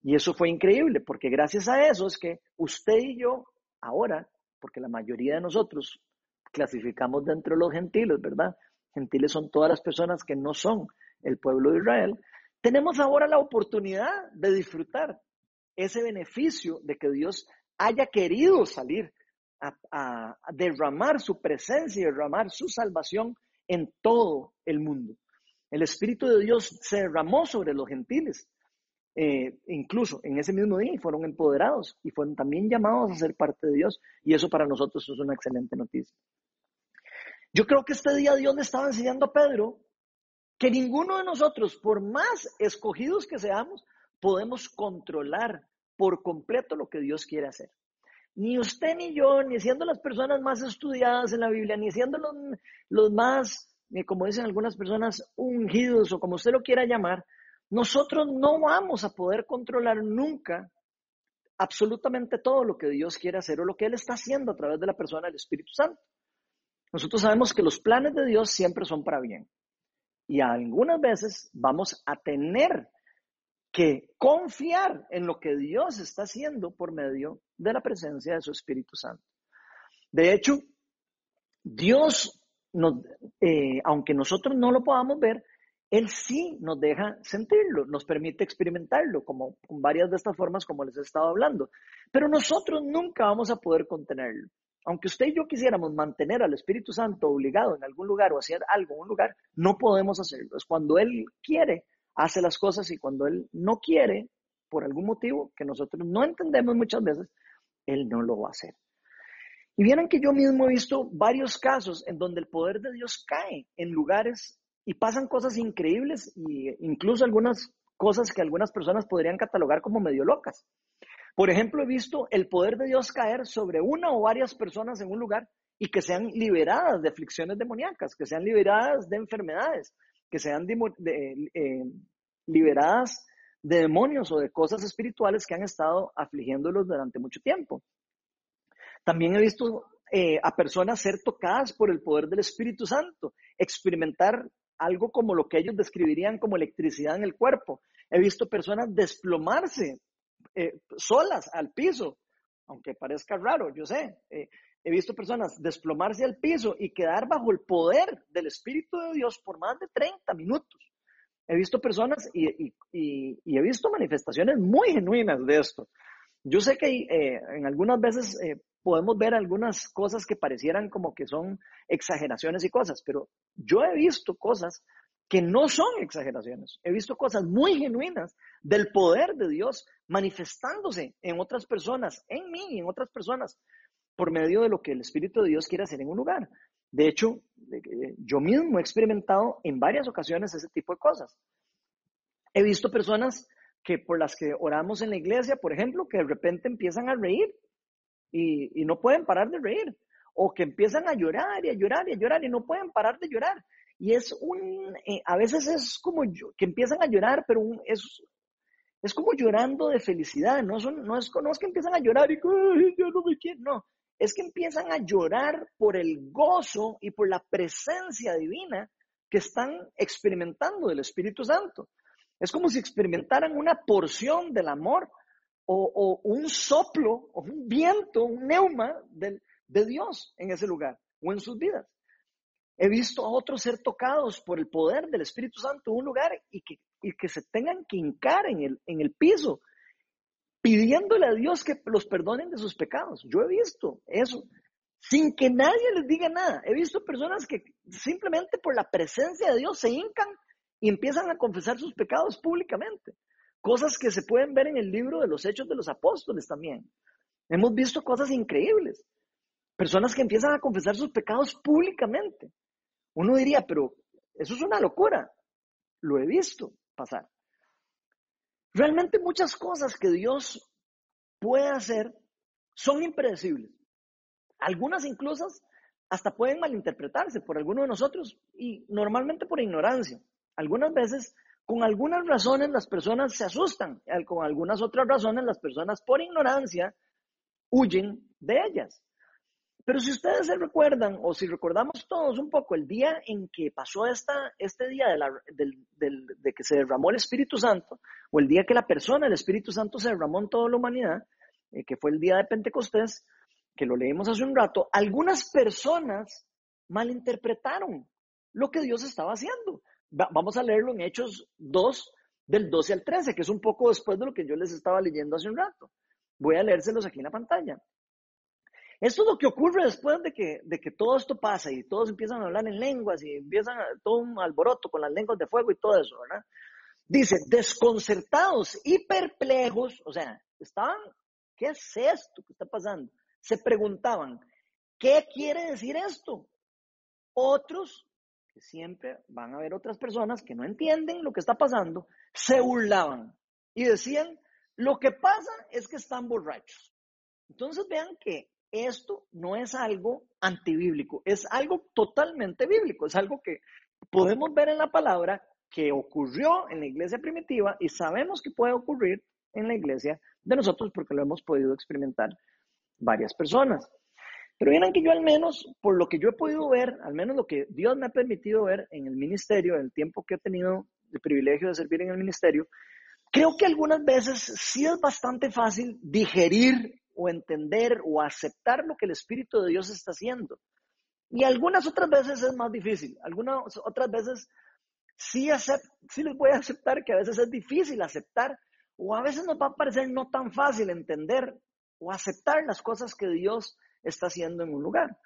Y eso fue increíble, porque gracias a eso es que usted y yo ahora, porque la mayoría de nosotros clasificamos dentro de los gentiles, ¿verdad? Gentiles son todas las personas que no son el pueblo de Israel. Tenemos ahora la oportunidad de disfrutar ese beneficio de que Dios haya querido salir a, derramar su presencia y derramar su salvación en todo el mundo. El Espíritu de Dios se derramó sobre los gentiles. Eh, incluso en ese mismo día fueron empoderados y fueron también llamados a ser parte de Dios y eso para nosotros es una excelente noticia. Yo creo que este día Dios le estaba enseñando a Pedro que ninguno de nosotros, por más escogidos que seamos, podemos controlar por completo lo que Dios quiere hacer. Ni usted ni yo, ni siendo las personas más estudiadas en la Biblia, ni siendo los, los más, como dicen algunas personas, ungidos o como usted lo quiera llamar, nosotros no vamos a poder controlar nunca absolutamente todo lo que Dios quiere hacer o lo que Él está haciendo a través de la persona del Espíritu Santo. Nosotros sabemos que los planes de Dios siempre son para bien. Y algunas veces vamos a tener que confiar en lo que Dios está haciendo por medio de la presencia de su Espíritu Santo. De hecho, Dios, eh, aunque nosotros no lo podamos ver, Él sí nos deja sentirlo, nos permite experimentarlo, como con varias de estas formas como les he estado hablando. Pero nosotros nunca vamos a poder contenerlo. Aunque usted y yo quisiéramos mantener al Espíritu Santo obligado en algún lugar o hacer algo en un lugar, no podemos hacerlo. Es cuando Él quiere hace las cosas y cuando Él no quiere, por algún motivo que nosotros no entendemos muchas veces, Él no lo va a hacer. Y vieran que yo mismo he visto varios casos en donde el poder de Dios cae en lugares y pasan cosas increíbles e incluso algunas cosas que algunas personas podrían catalogar como medio locas. Por ejemplo, he visto el poder de Dios caer sobre una o varias personas en un lugar y que sean liberadas de aflicciones demoníacas, que sean liberadas de enfermedades, que sean eh, liberadas de demonios o de cosas espirituales que han estado afligiéndolos durante mucho tiempo. También he visto eh, a personas ser tocadas por el poder del Espíritu Santo, experimentar algo como lo que ellos describirían como electricidad en el cuerpo. He visto personas desplomarse eh, solas al piso, aunque parezca raro, yo sé. Eh, he visto personas desplomarse al piso y quedar bajo el poder del Espíritu de Dios por más de 30 minutos. He visto personas y, he visto manifestaciones muy genuinas de esto. Yo sé que eh, en algunas veces podemos ver algunas cosas que parecieran como que son exageraciones y cosas, pero yo he visto cosas que no son exageraciones. He visto cosas muy genuinas del poder de Dios manifestándose en otras personas, en mí y en otras personas, por medio de lo que el Espíritu de Dios quiere hacer en un lugar. De hecho, yo mismo he experimentado en varias ocasiones ese tipo de cosas. He visto personas que por las que oramos en la iglesia, por ejemplo, que de repente empiezan a reír y, no pueden parar de reír, o que empiezan a llorar y a llorar y a llorar y no pueden parar de llorar. Y es un, eh, a veces es como que empiezan a llorar, pero es, es como llorando de felicidad, no, no, es, no es que empiezan a llorar y yo no me quiero, no, es que empiezan a llorar por el gozo y por la presencia divina que están experimentando del Espíritu Santo. Es como si experimentaran una porción del amor o, o un soplo o un viento, un neuma de Dios en ese lugar o en sus vidas. He visto a otros ser tocados por el poder del Espíritu Santo en un lugar y que, y que se tengan que hincar en el, en el piso, pidiéndole a Dios que los perdonen de sus pecados. Yo he visto eso, sin que nadie les diga nada. He visto personas que simplemente por la presencia de Dios se hincan y empiezan a confesar sus pecados públicamente. Cosas que se pueden ver en el libro de los Hechos de los Apóstoles también. Hemos visto cosas increíbles. Personas que empiezan a confesar sus pecados públicamente. Uno diría, pero eso es una locura. Lo he visto pasar. Realmente muchas cosas que Dios puede hacer son impredecibles. Algunas incluso hasta pueden malinterpretarse por alguno de nosotros y normalmente por ignorancia. Algunas veces, con algunas razones, las personas se asustan. Con algunas otras razones, las personas por ignorancia huyen de ellas. Pero si ustedes se recuerdan, o si recordamos todos un poco el día en que pasó esta, este día de, que se derramó el Espíritu Santo, o el día que la persona, el Espíritu Santo, se derramó en toda la humanidad, eh, que fue el día de Pentecostés, que lo leímos hace un rato, algunas personas malinterpretaron lo que Dios estaba haciendo. vamos a leerlo en Hechos 2, del 12 al 13, que es un poco después de lo que yo les estaba leyendo hace un rato. Voy a leérselos aquí en la pantalla. Esto es lo que ocurre después de que, de que todo esto pasa y todos empiezan a hablar en lenguas y empiezan todo un alboroto con las lenguas de fuego y todo eso, ¿verdad? Dice, desconcertados y perplejos, o sea, estaban, ¿qué es esto que está pasando? Se preguntaban, ¿qué quiere decir esto? Otros, que siempre van a haber otras personas que no entienden lo que está pasando, se burlaban y decían, lo que pasa es que están borrachos. Entonces vean que esto no es algo antibíblico, es algo totalmente bíblico, es algo que podemos ver en la palabra que ocurrió en la iglesia primitiva y sabemos que puede ocurrir en la iglesia de nosotros porque lo hemos podido experimentar varias personas. Pero miren que yo al menos, por lo que yo he podido ver, al menos lo que Dios me ha permitido ver en el ministerio, en el tiempo que he tenido el privilegio de servir en el ministerio, creo que algunas veces sí es bastante fácil digerir o entender o aceptar lo que el Espíritu de Dios está haciendo. Y algunas otras veces es más difícil, algunas otras veces sí, sí les voy a aceptar que a veces es difícil aceptar o a veces nos va a parecer no tan fácil entender o aceptar las cosas que Dios está haciendo en un lugar.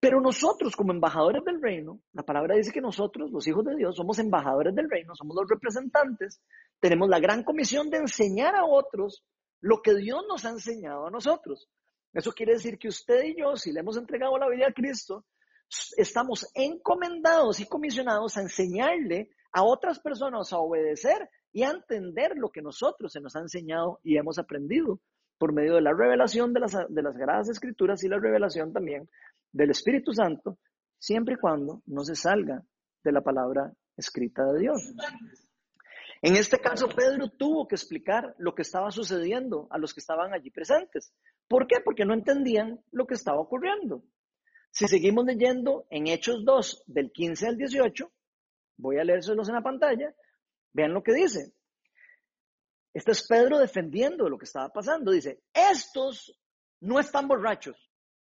Pero nosotros como embajadores del reino, la palabra dice que nosotros, los hijos de Dios, somos embajadores del reino, somos los representantes, tenemos la gran comisión de enseñar a otros lo que Dios nos ha enseñado a nosotros. Eso quiere decir que usted y yo, si le hemos entregado la vida a Cristo, estamos encomendados y comisionados a enseñarle a otras personas a obedecer y a entender lo que nosotros se nos ha enseñado y hemos aprendido por medio de la revelación de las, de las Sagradas Escrituras y la revelación también del Espíritu Santo, siempre y cuando no se salga de la palabra escrita de Dios. En este caso, Pedro tuvo que explicar lo que estaba sucediendo a los que estaban allí presentes. ¿Por qué? Porque no entendían lo que estaba ocurriendo. Si seguimos leyendo en Hechos 2, del 15 al 18, voy a leérselos en la pantalla, vean lo que dice. Este es Pedro defendiendo lo que estaba pasando. Dice, estos no están borrachos,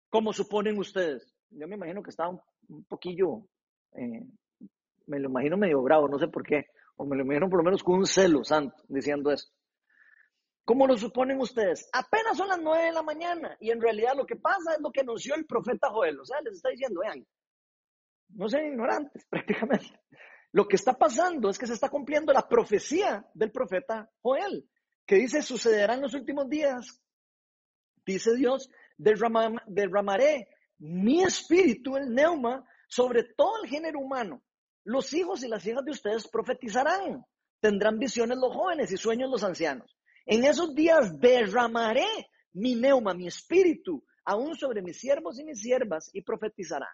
como suponen ustedes. Yo me imagino que estaba un, poquillo, eh, me lo imagino medio bravo, no sé por qué, o me lo imagino por lo menos con un celo santo diciendo eso. ¿Cómo lo suponen ustedes? Apenas son las nueve de la mañana y en realidad lo que pasa es lo que anunció el profeta Joel. O sea, les está diciendo, vean, no sean ignorantes [LAUGHS] prácticamente. Lo que está pasando es que se está cumpliendo la profecía del profeta Joel, que dice, sucederán los últimos días, dice Dios, derramaré mi espíritu, el neuma, sobre todo el género humano. Los hijos y las hijas de ustedes profetizarán, tendrán visiones los jóvenes y sueños los ancianos. En esos días derramaré mi neuma, mi espíritu, aún sobre mis siervos y mis siervas, y profetizarán.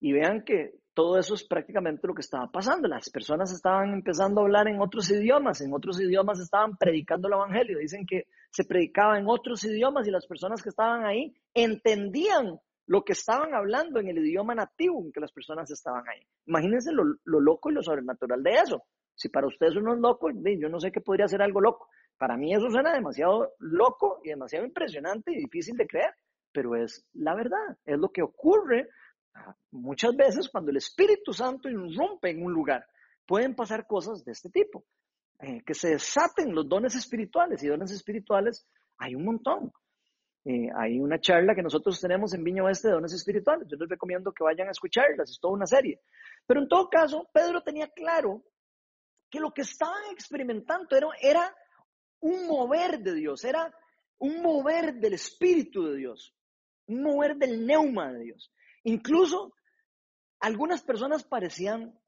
Y vean que todo eso es prácticamente lo que estaba pasando. Las personas estaban empezando a hablar en otros idiomas, en otros idiomas estaban predicando el Evangelio. Dicen que se predicaba en otros idiomas y las personas que estaban ahí entendían lo que estaban hablando en el idioma nativo en que las personas estaban ahí. Imagínense lo, lo loco y lo sobrenatural de eso. Si para ustedes uno es loco, yo no sé qué podría ser algo loco. Para mí eso suena demasiado loco y demasiado impresionante y difícil de creer, pero es la verdad, es lo que ocurre ah, muchas veces cuando el Espíritu Santo irrumpe en un lugar. Pueden pasar cosas de este tipo, eh, que se desaten los dones espirituales y dones espirituales hay un montón. Eh, hay una charla que nosotros tenemos en Viña Oeste de dones espirituales. Yo les recomiendo que vayan a escucharlas, es toda una serie. Pero en todo caso, Pedro tenía claro que lo que estaban experimentando era, era un mover de Dios, era un mover del Espíritu de Dios, un mover del neuma de Dios. Incluso algunas personas parecían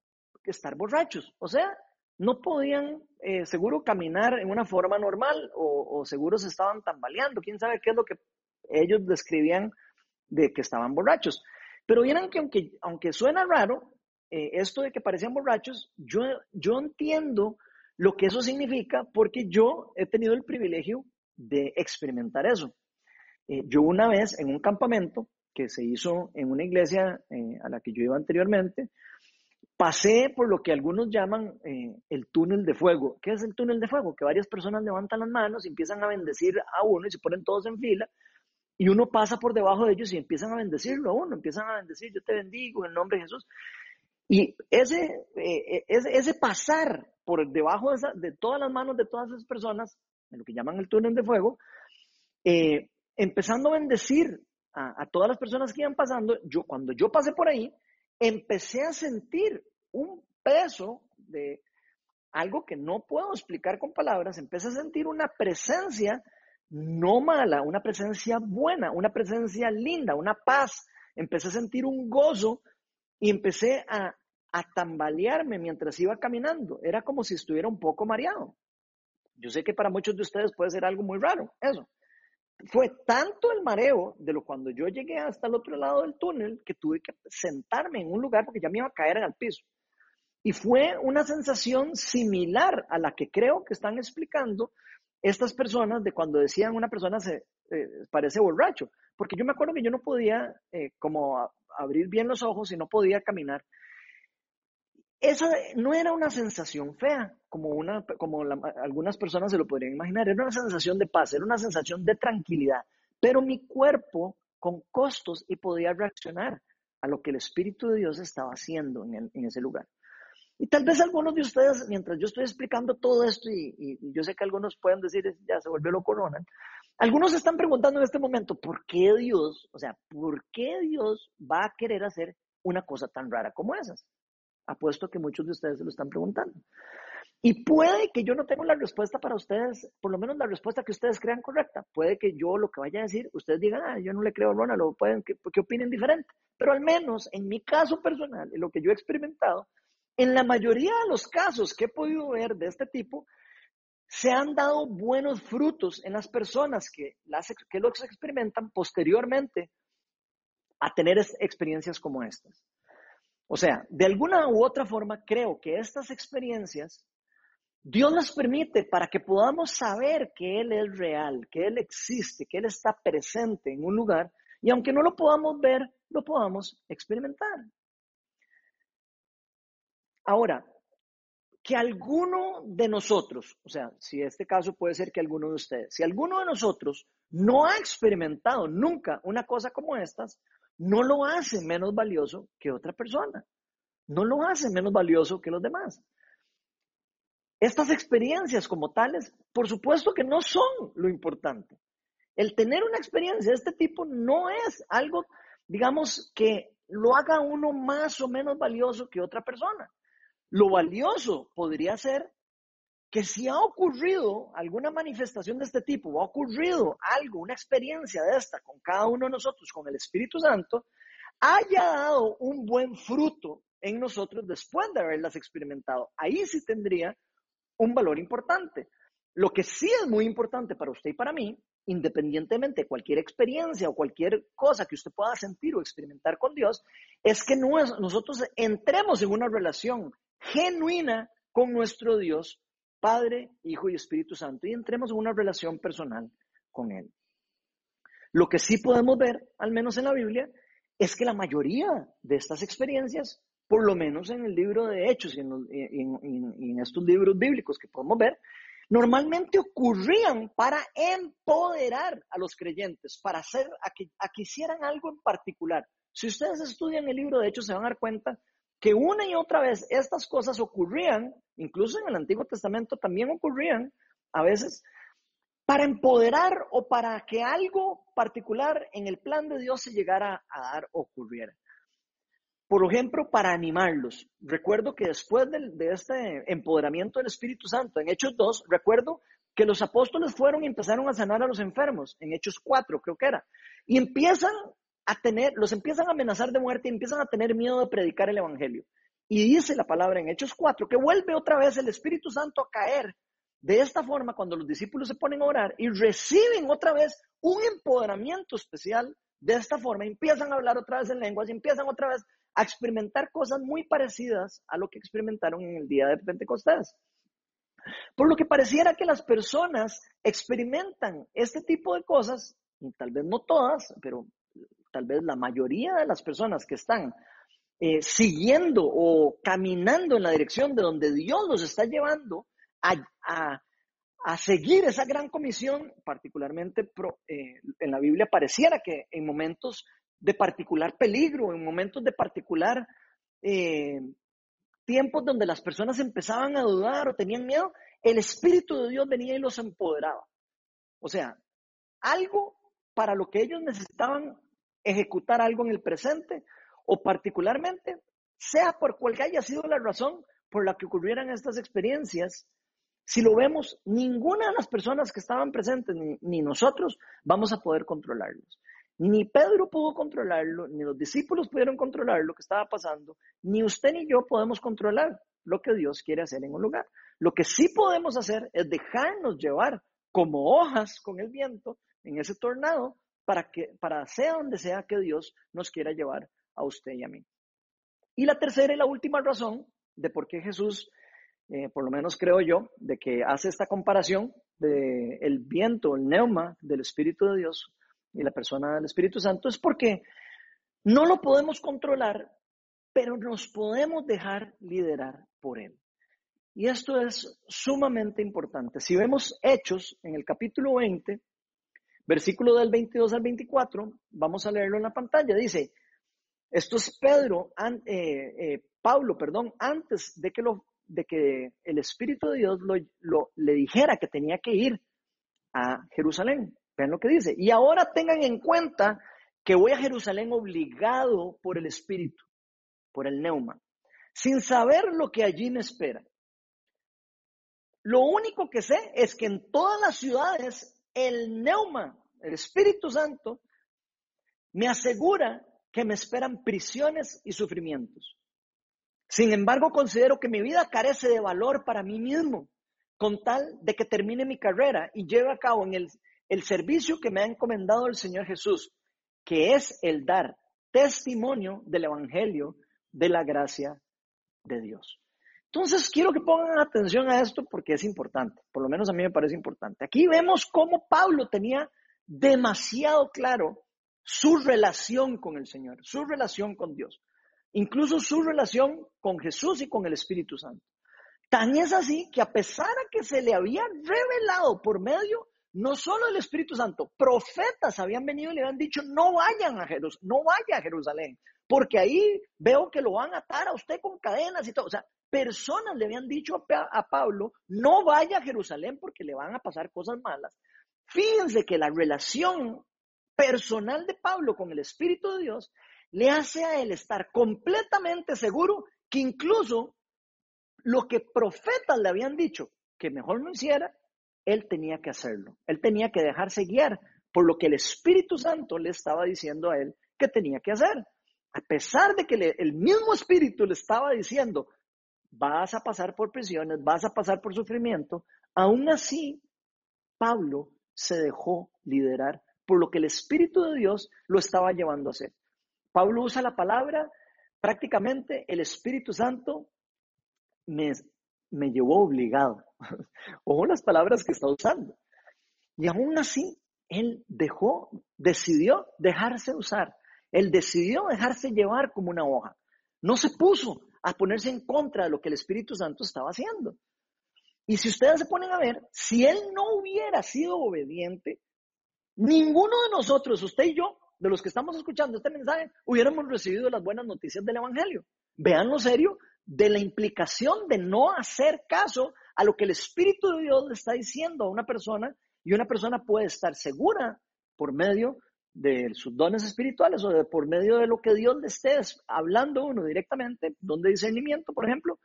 estar borrachos, o sea, no podían eh, seguro caminar en una forma normal o, o seguro se estaban tambaleando, quién sabe qué es lo que ellos describían de que estaban borrachos. Pero vieran que aunque, aunque suena raro, eh, esto de que parecían borrachos, yo, yo entiendo lo que eso significa porque yo he tenido el privilegio de experimentar eso. Eh, yo una vez en un campamento que se hizo en una iglesia a la que yo iba anteriormente, pasé por lo que algunos llaman el túnel de fuego. ¿Qué es el túnel de fuego? Que varias personas levantan las manos y empiezan a bendecir a uno y se ponen todos en fila y uno pasa por debajo de ellos y empiezan a bendecirlo a uno, empiezan a bendecir, yo te bendigo en el nombre de Jesús. Y ese, eh, ese, pasar por debajo de, todas las manos de todas esas personas, en lo que llaman el túnel de fuego, eh, empezando a bendecir a, a, todas las personas que iban pasando, yo cuando yo pasé por ahí, empecé a sentir un peso de algo que no puedo explicar con palabras, empecé a sentir una presencia no mala, una presencia buena, una presencia linda, una paz, empecé a sentir un gozo y empecé a, tambalearme mientras iba caminando. Era como si estuviera un poco mareado. Yo sé que para muchos de ustedes puede ser algo muy raro, eso. Fue tanto el mareo de lo cuando yo llegué hasta el otro lado del túnel que tuve que sentarme en un lugar porque ya me iba a caer en el piso. Y fue una sensación similar a la que creo que están explicando estas personas de cuando decían una persona se eh, parece borracho, porque yo me acuerdo que yo no podía eh, como abrir bien los ojos y no podía caminar. Esa no era una sensación fea, como, una, como algunas personas se lo podrían imaginar, era una sensación de paz, era una sensación de tranquilidad, pero mi cuerpo con costos y podía reaccionar a lo que el Espíritu de Dios estaba haciendo en, en ese lugar. Y tal vez algunos de ustedes, mientras yo estoy explicando todo esto, y, yo sé que algunos pueden decir, ya se volvió lo corona, algunos están preguntando en este momento, ¿por qué Dios, o sea, por qué Dios va a querer hacer una cosa tan rara como esas? Apuesto que muchos de ustedes se lo están preguntando. Y puede que yo no tenga la respuesta para ustedes, por lo menos la respuesta que ustedes crean correcta. Puede que yo lo que vaya a decir, ustedes digan, ah, yo no le creo a Ronald, o pueden que, que opinen diferente. Pero al menos en mi caso personal, en lo que yo he experimentado, en la mayoría de los casos que he podido ver de este tipo, se han dado buenos frutos en las personas que, las, los experimentan posteriormente a tener experiencias como estas. O sea, de alguna u otra forma, creo que estas experiencias Dios las permite para que podamos saber que Él es real, que Él existe, que Él está presente en un lugar y aunque no lo podamos ver, lo podamos experimentar. Ahora, que alguno de nosotros, o sea, si este caso puede ser que alguno de ustedes, si alguno de nosotros no ha experimentado nunca una cosa como estas, no lo hace menos valioso que otra persona. No lo hace menos valioso que los demás. Estas experiencias como tales, por supuesto que no son lo importante. El tener una experiencia de este tipo no es algo, digamos, que lo haga uno más o menos valioso que otra persona. Lo valioso podría ser que si ha ocurrido alguna manifestación de este tipo, o ha ocurrido algo, una experiencia de esta con cada uno de nosotros, con el Espíritu Santo, haya dado un buen fruto en nosotros después de haberlas experimentado. Ahí sí tendría un valor importante. Lo que sí es muy importante para usted y para mí independientemente de cualquier experiencia o cualquier cosa que usted pueda sentir o experimentar con Dios, es que nosotros entremos en una relación genuina con nuestro Dios, Padre, Hijo y Espíritu Santo, y entremos en una relación personal con Él. Lo que sí podemos ver, al menos en la Biblia, es que la mayoría de estas experiencias, por lo menos en el libro de Hechos y en estos libros bíblicos que podemos ver, normalmente ocurrían para empoderar a los creyentes, para hacer a que, hicieran algo en particular. Si ustedes estudian el libro de Hechos, se van a dar cuenta que una y otra vez estas cosas ocurrían, incluso en el Antiguo Testamento también ocurrían a veces, para empoderar o para que algo particular en el plan de Dios se llegara a dar o ocurriera por ejemplo, para animarlos. Recuerdo que después de, este empoderamiento del Espíritu Santo, en Hechos 2, recuerdo que los apóstoles fueron y empezaron a sanar a los enfermos, en Hechos 4 creo que era, y empiezan a tener, los empiezan a amenazar de muerte y empiezan a tener miedo de predicar el Evangelio. Y dice la palabra en Hechos 4 que vuelve otra vez el Espíritu Santo a caer de esta forma cuando los discípulos se ponen a orar y reciben otra vez un empoderamiento especial de esta forma, empiezan a hablar otra vez en lenguas y empiezan otra vez a experimentar cosas muy parecidas a lo que experimentaron en el día de Pentecostés. Por lo que pareciera que las personas experimentan este tipo de cosas, y tal vez no todas, pero tal vez la mayoría de las personas que están eh, siguiendo o caminando en la dirección de donde Dios los está llevando a, seguir esa gran comisión, particularmente eh, en la Biblia pareciera que en momentos de particular peligro, en momentos de particular eh, tiempos donde las personas empezaban a dudar o tenían miedo, el Espíritu de Dios venía y los empoderaba. O sea, algo para lo que ellos necesitaban ejecutar algo en el presente o particularmente, sea por cual haya sido la razón por la que ocurrieran estas experiencias, si lo vemos, ninguna de las personas que estaban presentes, ni, ni nosotros, vamos a poder controlarlos. Ni Pedro pudo controlarlo, ni los discípulos pudieron controlar lo que estaba pasando, ni usted ni yo podemos controlar lo que Dios quiere hacer en un lugar. Lo que sí podemos hacer es dejarnos llevar como hojas con el viento en ese tornado para que para sea donde sea que Dios nos quiera llevar a usted y a mí. Y la tercera y la última razón de por qué Jesús, eh, por lo menos creo yo, de que hace esta comparación del el viento, el neuma del Espíritu de Dios y la persona del Espíritu Santo es porque no lo podemos controlar, pero nos podemos dejar liderar por Él. Y esto es sumamente importante. Si vemos Hechos en el capítulo 20, versículo del 22 al 24, vamos a leerlo en la pantalla. Dice, esto es Pedro, eh, eh, Pablo, perdón, antes de que, lo, de que el Espíritu de Dios lo, le dijera que tenía que ir a Jerusalén. Vean lo que dice. Y ahora tengan en cuenta que voy a Jerusalén obligado por el Espíritu, por el neuma, sin saber lo que allí me espera. Lo único que sé es que en todas las ciudades el neuma, el Espíritu Santo, me asegura que me esperan prisiones y sufrimientos. Sin embargo, considero que mi vida carece de valor para mí mismo, con tal de que termine mi carrera y lleve a cabo en el, el servicio que me ha encomendado el Señor Jesús, que es el dar testimonio del Evangelio de la gracia de Dios. Entonces, quiero que pongan atención a esto porque es importante, por lo menos a mí me parece importante. Aquí vemos cómo Pablo tenía demasiado claro su relación con el Señor, su relación con Dios, incluso su relación con Jesús y con el Espíritu Santo. Tan es así que a pesar de que se le había revelado por medio no solo el Espíritu Santo, profetas habían venido y le habían dicho, no vayan a Jerusalén, no vaya a Jerusalén, porque ahí veo que lo van a atar a usted con cadenas y todo. O sea, personas le habían dicho a, Pablo, no vaya a Jerusalén porque le van a pasar cosas malas. Fíjense que la relación personal de Pablo con el Espíritu de Dios le hace a él estar completamente seguro que incluso lo que profetas le habían dicho que mejor no hiciera, él tenía que hacerlo. Él tenía que dejarse guiar por lo que el Espíritu Santo le estaba diciendo a él que tenía que hacer. A pesar de que el mismo Espíritu le estaba diciendo, vas a pasar por prisiones, vas a pasar por sufrimiento, aún así, Pablo se dejó liderar por lo que el Espíritu de Dios lo estaba llevando a hacer. Pablo usa la palabra, prácticamente el Espíritu Santo me, me llevó obligado. [LAUGHS] Ojo las palabras que está usando. Y aún así, él dejó, decidió dejarse usar. Él decidió dejarse llevar como una hoja. No se puso a ponerse en contra de lo que el Espíritu Santo estaba haciendo. Y si ustedes se ponen a ver, si él no hubiera sido obediente, ninguno de nosotros, usted y yo, de los que estamos escuchando este mensaje, hubiéramos recibido las buenas noticias del Evangelio. Vean lo serio de la implicación de no hacer caso a lo que el Espíritu de Dios le está diciendo a una persona y una persona puede estar segura por medio de sus dones espirituales o por medio de lo que Dios le esté hablando uno directamente, don de discernimiento, por ejemplo,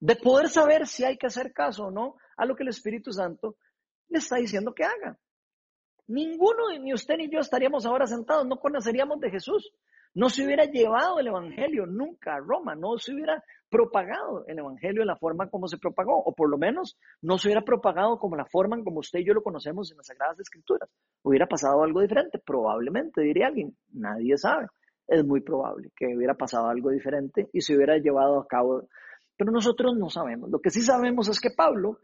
de poder saber si hay que hacer caso o no a lo que el Espíritu Santo le está diciendo que haga. Ninguno, ni usted ni yo estaríamos ahora sentados, no conoceríamos de Jesús. No se hubiera llevado el Evangelio nunca a Roma, no se hubiera propagado el Evangelio en la forma como se propagó, o por lo menos no se hubiera propagado como la forma en como usted y yo lo conocemos en las Sagradas Escrituras. Hubiera pasado algo diferente, probablemente, diría alguien, nadie sabe. Es muy probable que hubiera pasado algo diferente y se hubiera llevado a cabo, pero nosotros no sabemos. Lo que sí sabemos es que Pablo,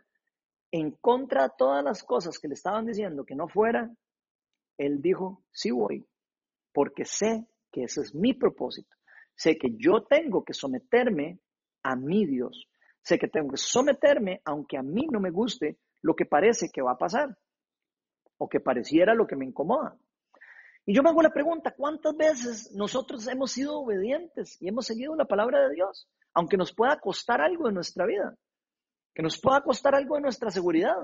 en contra de todas las cosas que le estaban diciendo que no fuera, él dijo, sí voy, porque sé que ese es mi propósito. Sé que yo tengo que someterme a mi Dios. Sé que tengo que someterme, aunque a mí no me guste lo que parece que va a pasar o que pareciera lo que me incomoda. Y yo me hago la pregunta, ¿cuántas veces nosotros hemos sido obedientes y hemos seguido la palabra de Dios, aunque nos pueda costar algo en nuestra vida, que nos pueda costar algo en nuestra seguridad,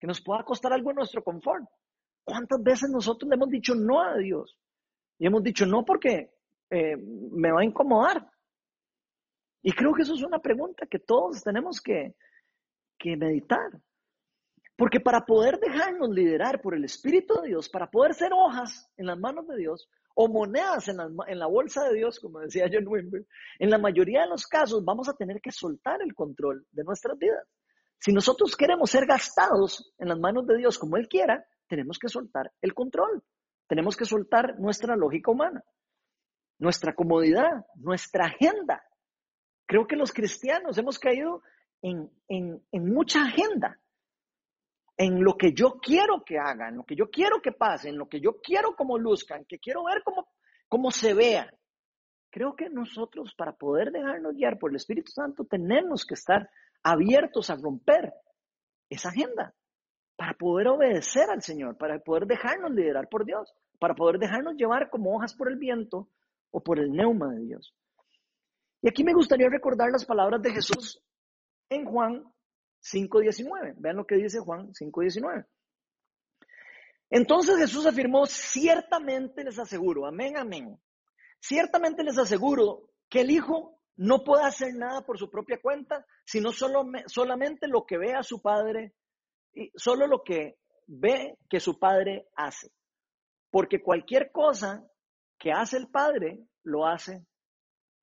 que nos pueda costar algo en nuestro confort? ¿Cuántas veces nosotros le hemos dicho no a Dios? Y hemos dicho no porque eh, me va a incomodar, y creo que eso es una pregunta que todos tenemos que, meditar. Porque para poder dejarnos liderar por el Espíritu de Dios, para poder ser hojas en las manos de Dios o monedas en la, en la bolsa de Dios, como decía John Wimber, en la mayoría de los casos vamos a tener que soltar el control de nuestras vidas. Si nosotros queremos ser gastados en las manos de Dios como Él quiera, tenemos que soltar el control. Tenemos que soltar nuestra lógica humana, nuestra comodidad, nuestra agenda, Creo que los cristianos hemos caído en, mucha agenda, en lo que yo quiero que hagan, en lo que yo quiero que pase, en lo que yo quiero como luzcan, que quiero ver cómo, cómo se vea. Creo que nosotros para poder dejarnos guiar por el Espíritu Santo tenemos que estar abiertos a romper esa agenda para poder obedecer al Señor, para poder dejarnos liderar por Dios, para poder dejarnos llevar como hojas por el viento o por el neuma de Dios. Y aquí me gustaría recordar las palabras de Jesús en Juan 5.19. Vean lo que dice Juan 5.19. Entonces Jesús afirmó, ciertamente les aseguro, amén, amén. Ciertamente les aseguro que el Hijo no puede hacer nada por su propia cuenta, sino solo, solamente lo que ve a su padre, y solo lo que ve que su padre hace. Porque cualquier cosa que hace el padre, lo hace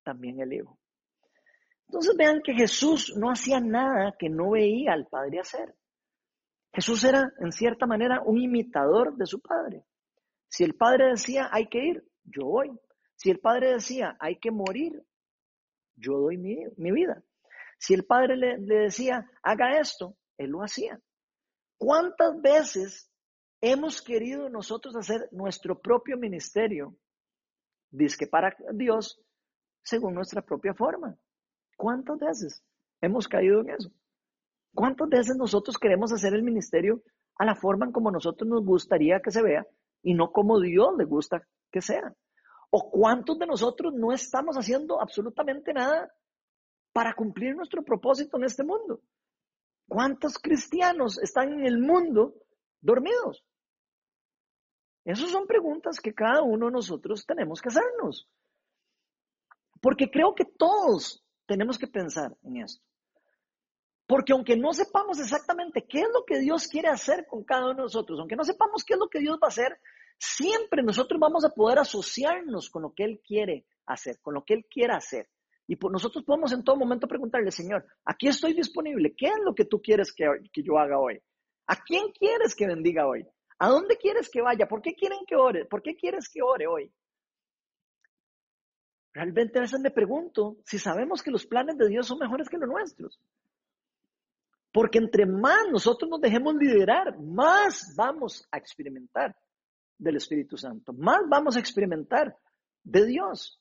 también el hijo. Entonces vean que Jesús no hacía nada que no veía al padre hacer. Jesús era, en cierta manera, un imitador de su padre. Si el padre decía, hay que ir, yo voy. Si el padre decía, hay que morir, yo doy mi, vida. Si el padre le, decía, haga esto, él lo hacía. ¿Cuántas veces hemos querido nosotros hacer nuestro propio ministerio, que para Dios, según nuestra propia forma? ¿Cuántas veces hemos caído en eso? ¿Cuántas veces nosotros queremos hacer el ministerio a la forma en como nosotros nos gustaría que se vea y no como Dios le gusta que sea? ¿O cuántos de nosotros no estamos haciendo absolutamente nada para cumplir nuestro propósito en este mundo? ¿Cuántos cristianos están en el mundo dormidos? Esas son preguntas que cada uno de nosotros tenemos que hacernos. Porque creo que todos tenemos que pensar en esto. Porque aunque no sepamos exactamente qué es lo que Dios quiere hacer con cada uno de nosotros, aunque no sepamos qué es lo que Dios va a hacer, siempre nosotros vamos a poder asociarnos con lo que Él quiere hacer, con lo que Él quiera hacer. Y por nosotros podemos en todo momento preguntarle, Señor, aquí estoy disponible, ¿qué es lo que tú quieres que, que yo haga hoy? ¿A quién quieres que bendiga hoy? ¿A dónde quieres que vaya? ¿Por qué quieren que ore? ¿Por qué quieres que ore hoy? Realmente a veces me pregunto si sabemos que los planes de Dios son mejores que los nuestros. Porque entre más nosotros nos dejemos liderar, más vamos a experimentar del Espíritu Santo, más vamos a experimentar de Dios.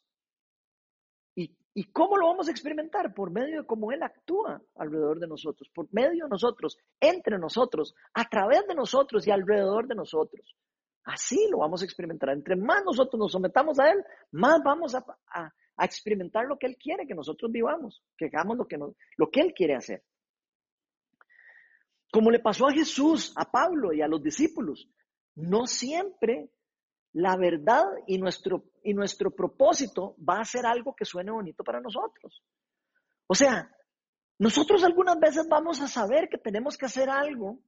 ¿Y, ¿Y cómo lo vamos a experimentar? Por medio de cómo Él actúa alrededor de nosotros, por medio de nosotros, entre nosotros, a través de nosotros y alrededor de nosotros. Así lo vamos a experimentar. Entre más nosotros nos sometamos a Él, más vamos a, experimentar lo que Él quiere que nosotros vivamos, que hagamos lo que, Él quiere hacer. Como le pasó a Jesús, a Pablo y a los discípulos, no siempre la verdad y nuestro propósito va a ser algo que suene bonito para nosotros. O sea, nosotros algunas veces vamos a saber que tenemos que hacer algo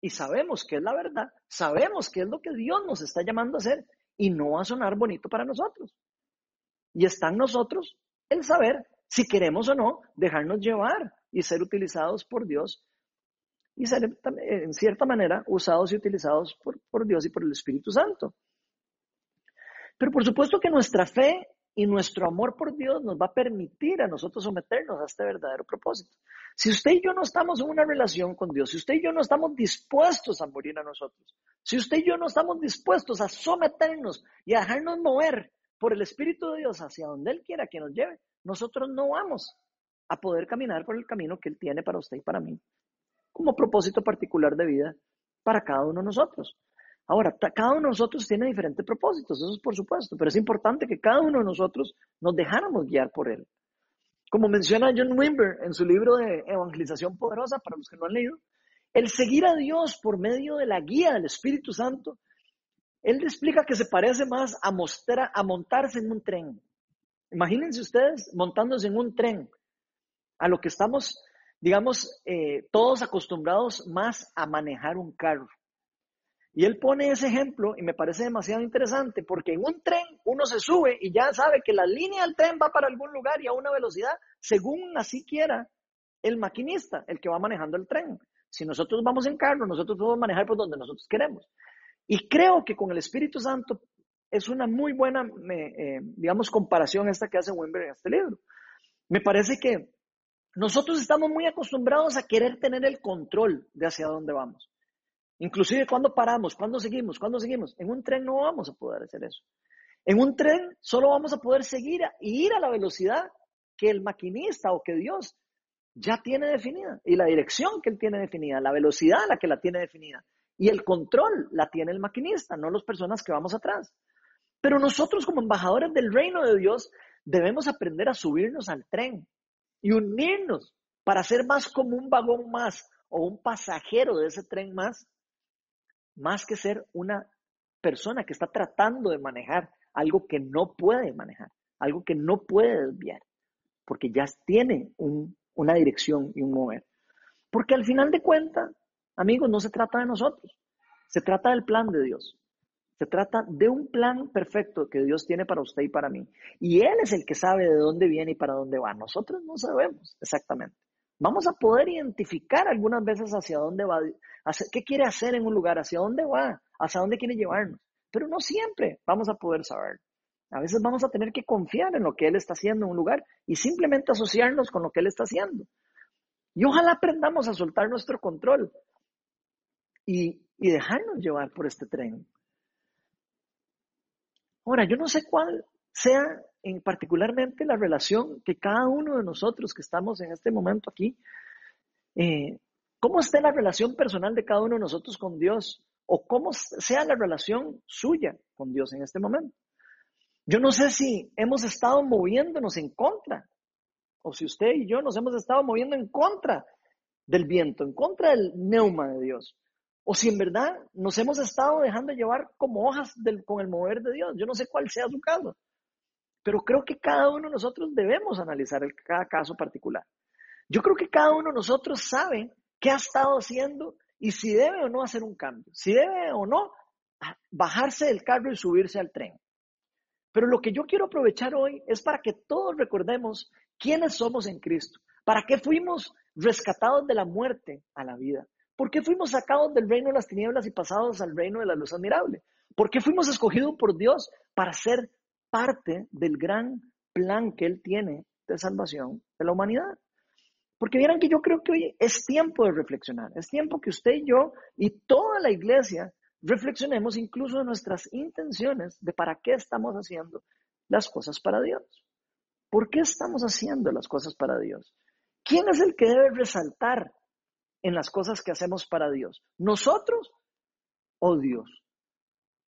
y sabemos que es la verdad, sabemos que es lo que Dios nos está llamando a hacer y no va a sonar bonito para nosotros. Y está en nosotros el saber si queremos o no dejarnos llevar y ser utilizados por Dios y ser en cierta manera usados y utilizados por, por Dios y por el Espíritu Santo. Pero por supuesto que nuestra fe y nuestro amor por Dios nos va a permitir a nosotros someternos a este verdadero propósito. Si usted y yo no estamos en una relación con Dios, si usted y yo no estamos dispuestos a morir a nosotros, si usted y yo no estamos dispuestos a someternos y a dejarnos mover por el Espíritu de Dios hacia donde Él quiera que nos lleve, nosotros no vamos a poder caminar por el camino que Él tiene para usted y para mí como propósito particular de vida para cada uno de nosotros. Ahora, cada uno de nosotros tiene diferentes propósitos, eso es por supuesto, pero es importante que cada uno de nosotros nos dejáramos guiar por él. Como menciona John Wimber en su libro de Evangelización Poderosa, para los que no han leído, el seguir a Dios por medio de la guía del Espíritu Santo, él le explica que se parece más a, a montarse en un tren. Imagínense ustedes montándose en un tren, a lo que estamos digamos, eh, todos acostumbrados más a manejar un carro. Y él pone ese ejemplo y me parece demasiado interesante porque en un tren uno se sube y ya sabe que la línea del tren va para algún lugar y a una velocidad según así quiera el maquinista, el que va manejando el tren. Si nosotros vamos en carro, nosotros podemos manejar por donde nosotros queremos. Y creo que con el Espíritu Santo es una muy buena, eh, digamos, comparación esta que hace Wimber en este libro. Me parece que nosotros estamos muy acostumbrados a querer tener el control de hacia dónde vamos. Inclusive cuando paramos, cuando seguimos, cuando seguimos. En un tren no vamos a poder hacer eso. En un tren solo vamos a poder seguir y ir a la velocidad que el maquinista o que Dios ya tiene definida y la dirección que él tiene definida, la velocidad a la que la tiene definida y el control la tiene el maquinista, no las personas que vamos atrás. Pero nosotros como embajadores del reino de Dios debemos aprender a subirnos al tren y unirnos para ser más como un vagón más o un pasajero de ese tren más, más que ser una persona que está tratando de manejar algo que no puede manejar, algo que no puede desviar. porque ya tiene una dirección y un mover. Porque al final de cuentas, amigos, no se trata de nosotros, se trata del plan de Dios. Se trata de un plan perfecto que Dios tiene para usted y para mí. Y Él es el que sabe de dónde viene y para dónde va. Nosotros no sabemos exactamente. Vamos a poder identificar algunas veces hacia dónde va, qué quiere hacer en un lugar, hacia dónde va, hacia dónde quiere llevarnos. Pero no siempre vamos a poder saber. A veces vamos a tener que confiar en lo que Él está haciendo en un lugar y simplemente asociarnos con lo que Él está haciendo. Y ojalá aprendamos a soltar nuestro control y, y dejarnos llevar por este tren. Ahora, yo no sé cuál sea en particularmente la relación que cada uno de nosotros que estamos en este momento aquí, eh, cómo esté la relación personal de cada uno de nosotros con Dios o cómo sea la relación suya con Dios en este momento. Yo no sé si hemos estado moviéndonos en contra o si usted y yo nos hemos estado moviendo en contra del viento, en contra del neuma de Dios. O si en verdad nos hemos estado dejando llevar como hojas del, con el mover de Dios. Yo no sé cuál sea su caso. Pero creo que cada uno de nosotros debemos analizar el, cada caso particular. Yo creo que cada uno de nosotros sabe qué ha estado haciendo y si debe o no hacer un cambio. Si debe o no bajarse del carro y subirse al tren. Pero lo que yo quiero aprovechar hoy es para que todos recordemos quiénes somos en Cristo. ¿Para qué fuimos rescatados de la muerte a la vida? ¿Por qué fuimos sacados del reino de las tinieblas y pasados al reino de la luz admirable? ¿Por qué fuimos escogidos por Dios para ser parte del gran plan que Él tiene de salvación de la humanidad? Porque vieran que yo creo que hoy es tiempo de reflexionar, es tiempo que usted y yo y toda la iglesia reflexionemos incluso de nuestras intenciones de para qué estamos haciendo las cosas para Dios. ¿Por qué estamos haciendo las cosas para Dios? ¿Quién es el que debe resaltar en las cosas que hacemos para Dios? ¿Nosotros o Dios?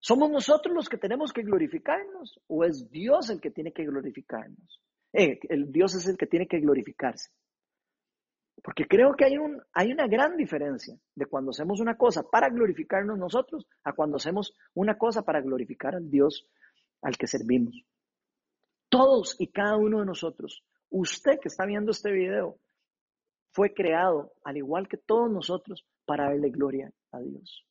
¿Somos nosotros los que tenemos que glorificarnos o es Dios el que tiene que glorificarnos? Eh, el Dios es el que tiene que glorificarse. Porque creo que hay, un, hay una gran diferencia de cuando hacemos una cosa para glorificarnos nosotros a cuando hacemos una cosa para glorificar al Dios al que servimos. Todos y cada uno de nosotros, usted que está viendo este video, fue creado, al igual que todos nosotros, para darle gloria a Dios.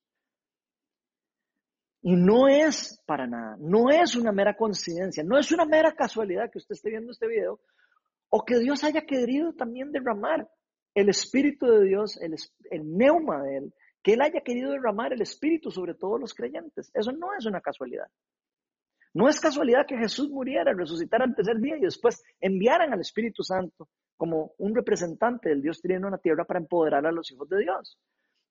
Y no es para nada, no es una mera coincidencia, no es una mera casualidad que usted esté viendo este video o que Dios haya querido también derramar el Espíritu de Dios, el, el neuma de Él, que Él haya querido derramar el Espíritu sobre todos los creyentes. Eso no es una casualidad. No es casualidad que Jesús muriera, resucitara al tercer día y después enviaran al Espíritu Santo como un representante del Dios trino en la tierra para empoderar a los hijos de Dios.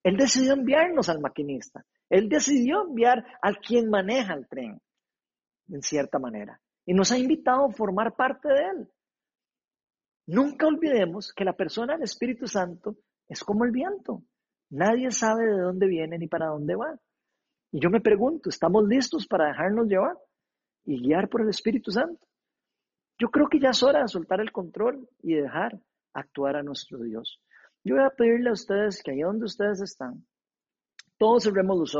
Él decidió enviarnos al maquinista. Él decidió enviar al quien maneja el tren, en cierta manera. Y nos ha invitado a formar parte de él. Nunca olvidemos que la persona del Espíritu Santo es como el viento. Nadie sabe de dónde viene ni para dónde va. Y yo me pregunto, ¿estamos listos para dejarnos llevar y guiar por el Espíritu Santo? Yo creo que ya es hora de soltar el control y dejar actuar a nuestro Dios. Yo voy a pedirle a ustedes que allá donde ustedes están, todos cerremos los.